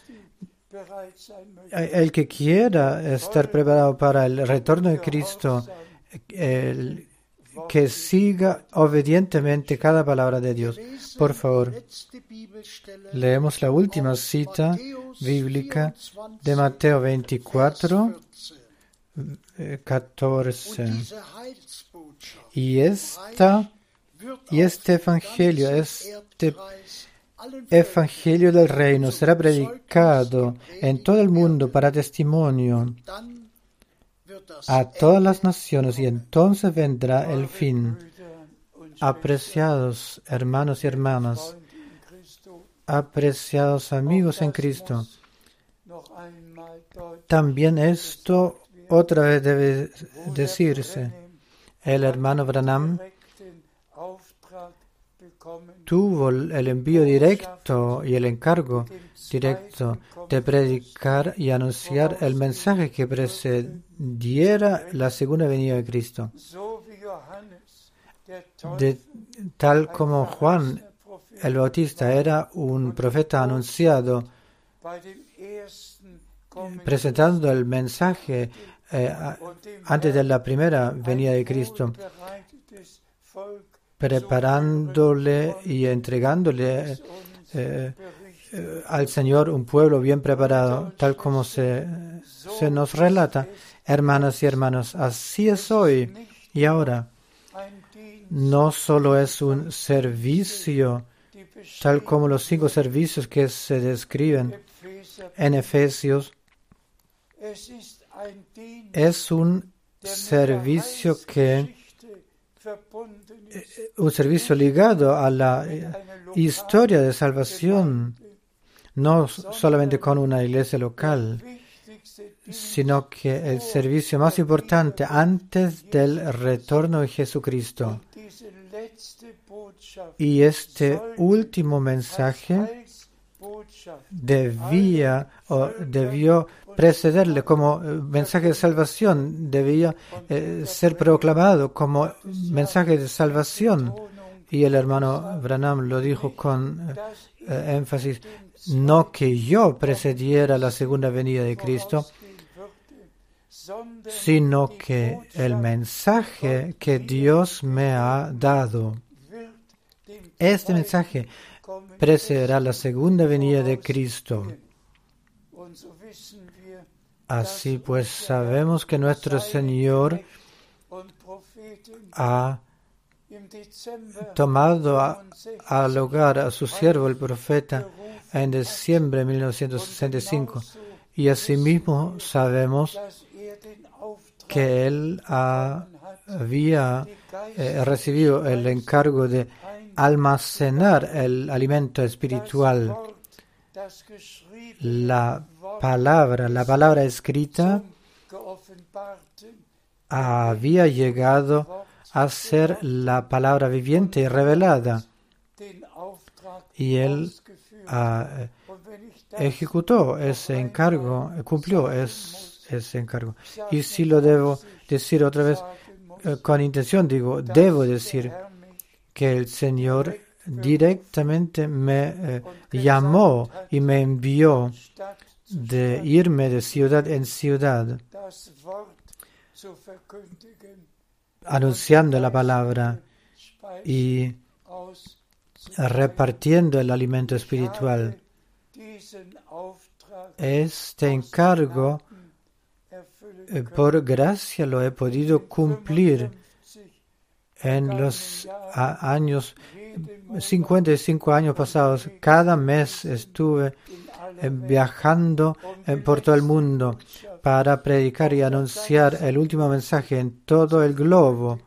el que quiera estar preparado para el retorno de Cristo, el que siga obedientemente cada palabra de Dios. Por favor, leemos la última cita bíblica de Mateo 24, 14. eh, 14. Diese Heilsbotschaft Y esta y este evangelio, este evangelio del reino será predicado en todo el mundo para testimonio a todas las naciones y entonces vendrá el fin. Apreciados hermanos y hermanas, apreciados amigos en Cristo, también esto otra vez debe decirse. El hermano Branham tuvo el envío directo y el encargo directo de predicar y anunciar el mensaje que precediera la segunda venida de Cristo. tal como Juan el Bautista era un profeta anunciado, presentando el mensaje eh, antes de la primera venida de Cristo, preparándole y entregándole eh, eh, al Señor un pueblo bien preparado, tal como se, se nos relata. Hermanas y hermanos, así es hoy y ahora. No solo es un servicio, tal como los cinco servicios que se describen en Efesios, es un servicio que, ist. un servicio ligado a la eh, historia de salvación, no solamente con una iglesia local, sino que el servicio más importante antes del retorno de Jesucristo. Y este último mensaje debía o debió precederle como eh, mensaje de salvación, debía eh, ser proclamado como mensaje de salvación. Y el hermano Branham lo dijo con eh, énfasis, no que yo precediera la segunda venida de Cristo, sino que el mensaje que Dios me ha dado, este mensaje precederá la segunda venida de Cristo. Así pues sabemos que nuestro Señor ha tomado a- 65 al hogar a su siervo el profeta en diciembre de 1965 y asimismo sabemos que él había eh, recibido el encargo de almacenar el alimento espiritual. La palabra, la palabra escrita había llegado a ser la palabra viviente y revelada y él ah, ejecutó ese encargo, cumplió es- ese encargo. Y si lo debo decir otra vez eh, con intención, digo, debo decir que el Señor directamente me eh, llamó y me envió de irme de ciudad en ciudad, anunciando la palabra y repartiendo el alimento espiritual. Este encargo, eh, por gracia, lo he podido cumplir 50 en los años, jeden Monat 55 años pasados. Cada mes estuve eh, viajando eh, por todo el mundo para predicar y anunciar el último mensaje en todo el globo.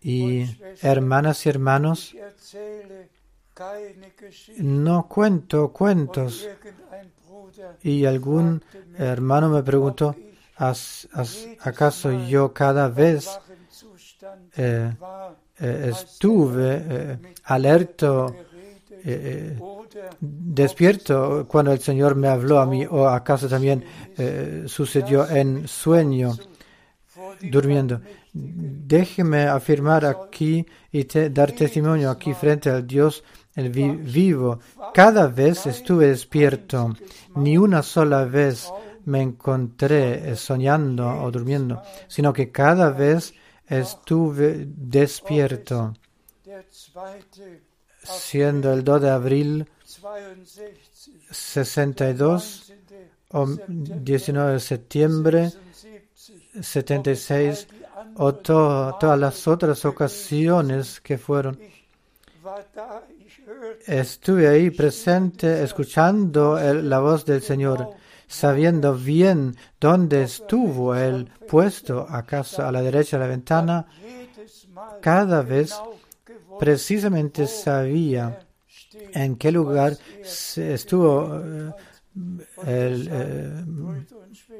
Y hermanas y hermanos, no cuento cuentos. Y algún hermano me preguntó, ¿as- as- ¿acaso yo cada vez eh, eh, estuve eh, alerto, eh, despierto cuando el Señor me habló a mí o acaso también sucedió en sueño, durmiendo? Déjeme afirmar aquí y dar testimonio aquí frente al Dios el vi- vivo. Cada vez estuve despierto, ni una sola vez me encontré eh, soñando o durmiendo, sino que cada vez estuve despierto. Siendo el 2 de abril 62, 62 o 19 de septiembre 76, 76 die anderen o to- todas las otras ocasiones que fueron. Estuve ahí presente escuchando la voz del Señor, sabiendo bien dónde estuvo Él puesto, acaso a la derecha de la ventana. Cada vez precisamente sabía en qué lugar estuvo eh, el, eh,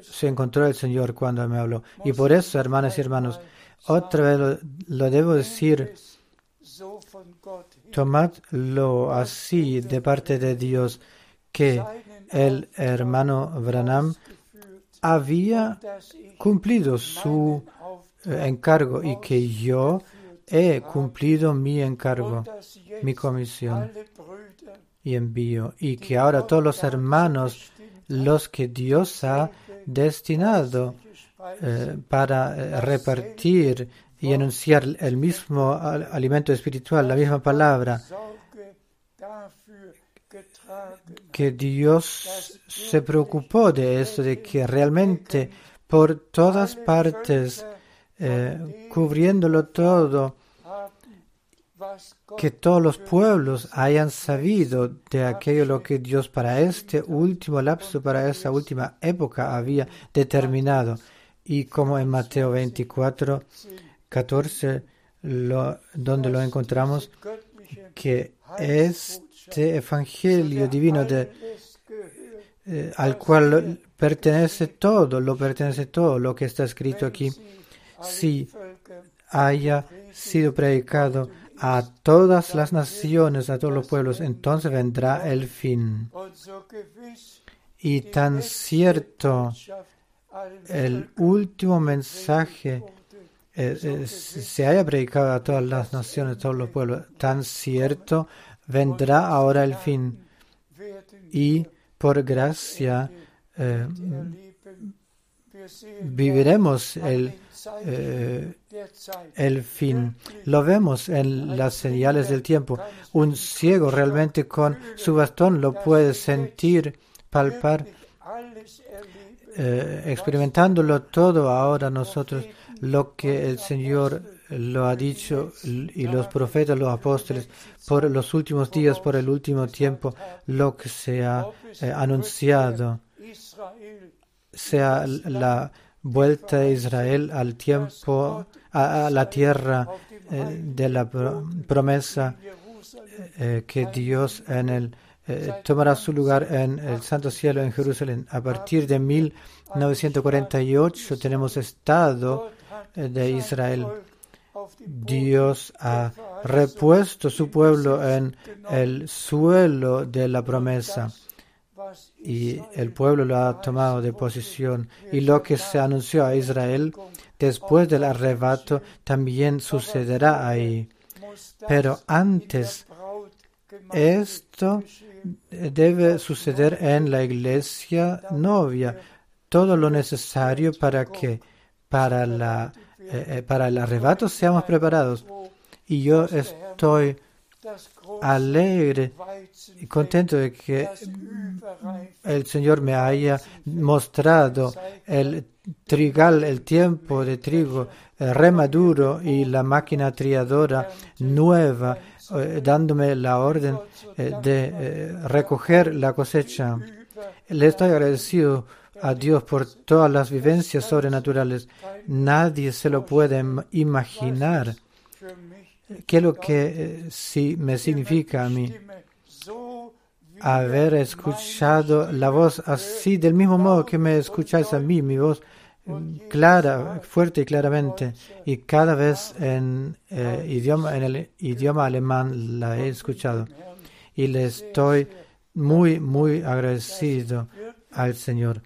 se encontró el Señor cuando me habló. Y por eso, hermanas y hermanos, otra vez lo debo decir, tomadlo así de parte de Dios, que el hermano Branham había cumplido su eh, encargo y que yo he cumplido mi encargo, mi comisión y envío, y que ahora todos los hermanos, los que Dios ha destinado eh, para eh, repartir y anunciar el mismo al- alimento espiritual, la misma palabra, que Dios se preocupó de esto, de que realmente por todas partes, eh, cubriéndolo todo, que todos los pueblos hayan sabido de aquello lo que Dios para este último lapso, para esa última época había determinado. Y como en Mateo 24, 14, lo- donde lo encontramos, que este evangelio divino de, eh, al cual pertenece todo, lo pertenece todo lo que está escrito aquí, si haya sido predicado a todas las naciones, a todos los pueblos, entonces vendrá el fin. Y tan cierto el último mensaje eh, eh, se haya predicado a todas las naciones, a todos los pueblos, tan cierto vendrá ahora el fin. Y por gracia eh, sehen viviremos el, el fin. Lo vemos en las señales del tiempo. Un ciego realmente con su bastón lo puede sentir, palpar, eh, experimentándolo todo ahora nosotros, lo que el Señor lo ha dicho y los profetas, los apóstoles, por los últimos días, por el último tiempo, lo que se ha eh, anunciado, sea la vuelta de Israel al tiempo, a, la tierra eh, de la pro- promesa eh, que Dios en el, tomará su lugar en el Santo Cielo en Jerusalén. A partir de 1948 tenemos Estado de Israel. Dios ha repuesto su pueblo en el suelo de la promesa y el pueblo lo ha tomado de posición. Y lo que se anunció a Israel después del arrebato también sucederá ahí. Pero antes, esto debe suceder en la iglesia novia. Todo lo necesario para que para, la, eh, eh, para el arrebato seamos preparados. Y yo estoy alegre y contento de que el Señor me haya mostrado el trigal, el tiempo de trigo eh, remaduro y la máquina triadora nueva, eh, dándome la orden de recoger la cosecha. Le estoy agradecido a Dios por todas las vivencias sobrenaturales. Nadie se lo puede im- imaginar. ¿Qué es lo que eh, sí me significa a mí? haber escuchado la voz así, del mismo modo que me escucháis a mí, mi voz mm, clara, fuerte y claramente, y cada vez en, eh, idioma, en el idioma alemán la he escuchado. Y le estoy muy, muy agradecido al Señor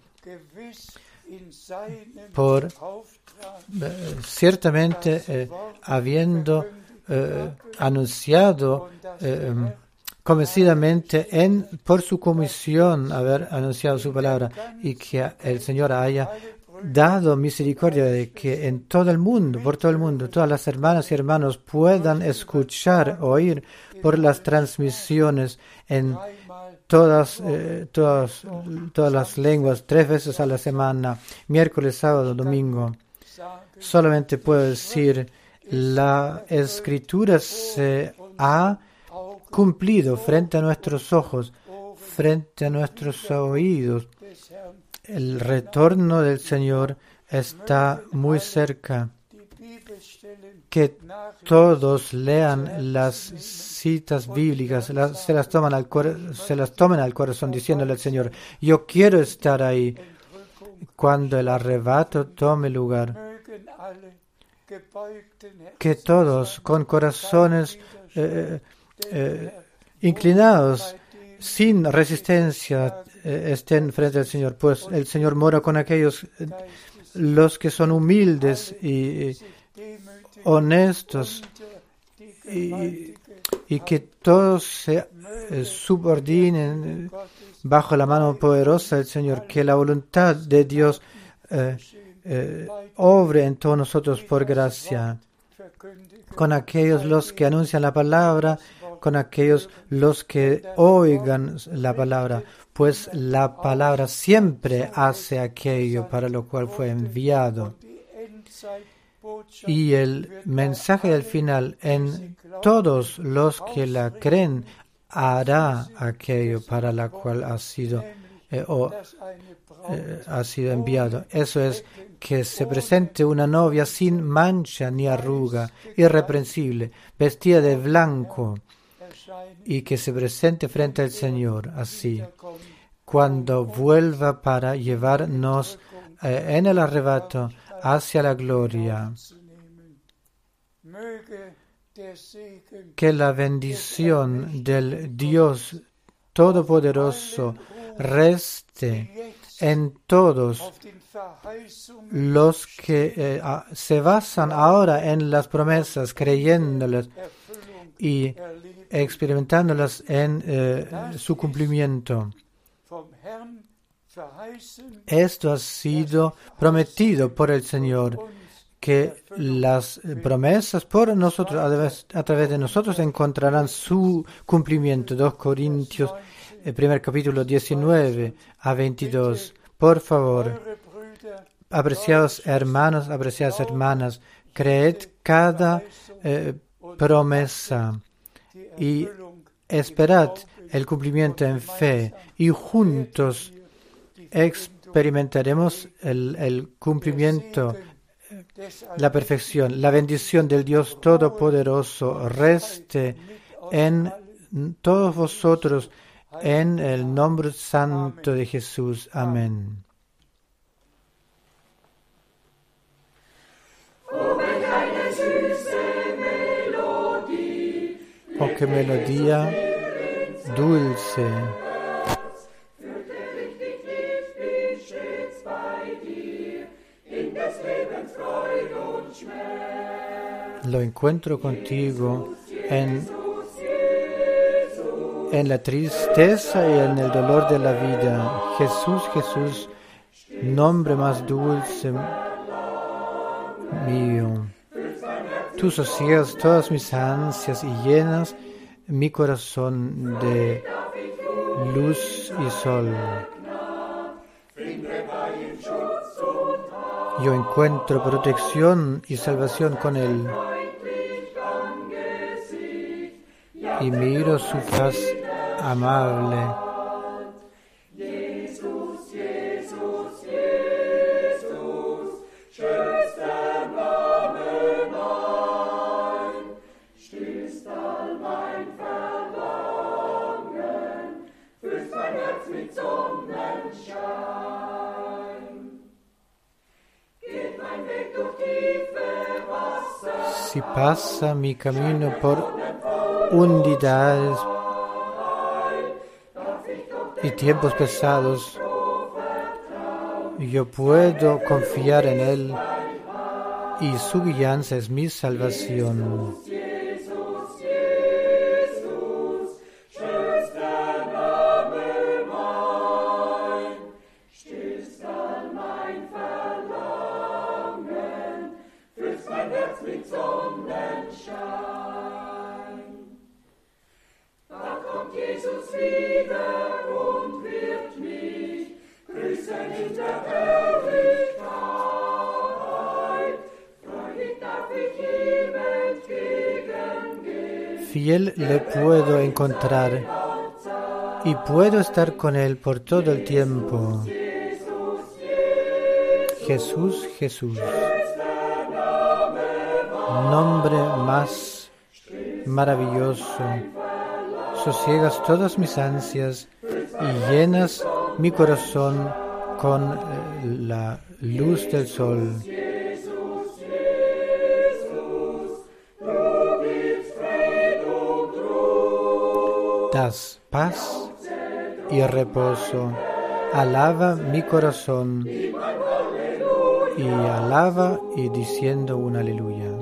por eh, ciertamente eh, habiendo eh, anunciado eh, convencidamente en por su comisión haber anunciado su palabra y que el Señor haya dado misericordia de que en todo el mundo, por todo el mundo, todas las hermanas y hermanos puedan escuchar, oír por las transmisiones en todas, eh, todas, todas las lenguas, tres veces a la semana, miércoles, sábado, domingo. Solamente puedo decir, la escritura se ha cumplido frente a nuestros ojos, frente a nuestros oídos. El retorno del Señor está muy cerca. Que todos lean las citas bíblicas, se, las toman al se las tomen al corazón diciéndole al Señor, yo quiero estar ahí cuando el arrebato tome lugar. Que todos con corazones eh, eh, inclinados, sin resistencia, eh, estén frente al Señor, pues el Señor mora con aquellos, eh, los que son humildes y eh, honestos, y, que todos se eh, subordinen eh, bajo la mano poderosa del Señor, que la voluntad de Dios eh, obre en todos nosotros por gracia, con aquellos los que anuncian la palabra, con aquellos los que oigan la palabra, pues la palabra siempre hace aquello para lo cual fue enviado. Y el mensaje del final en todos los que la creen hará aquello para la cual ha sido eh, o, eh, ha sido enviado. Eso es que se presente una novia sin mancha ni arruga, irreprensible, vestida de blanco y que se presente frente al Señor así, cuando vuelva para llevarnos eh, en el arrebato hacia la gloria. Que la bendición del Dios Todopoderoso reste en todos los que eh, se basan ahora en las promesas, creyéndolas y experimentándolas en eh, su cumplimiento. Esto ha sido prometido por el Señor, que las eh, promesas por nosotros, a través, de nosotros, encontrarán su cumplimiento. 2 Corintios, el primer capítulo 19 a 22. Por favor, apreciados hermanos, apreciadas hermanas, creed cada eh, promesa y esperad el cumplimiento en fe y juntos experimentaremos el, cumplimiento, la perfección. La bendición del Dios Todopoderoso reste en todos vosotros en el nombre santo de Jesús. Amén. Oh, qué melodía dulce. Lo encuentro contigo en, en la tristeza y en el dolor de la vida. Jesús, Jesús, nombre más dulce mío. Tú sosiegas todas mis ansias y llenas mi corazón de luz y sol. Yo encuentro protección y salvación con Él. Y miro su faz amable. Si pasa mi camino por hundidades y tiempos pesados, yo puedo confiar en Él y su guianza es mi salvación. Encontrar y puedo estar con Él por todo el tiempo. Jesús, Jesús. Nombre más maravilloso. Sosiegas todas mis ansias y llenas mi corazón con eh, la luz del sol. Das paz y reposo. Alaba mi corazón y alaba y diciendo un aleluya.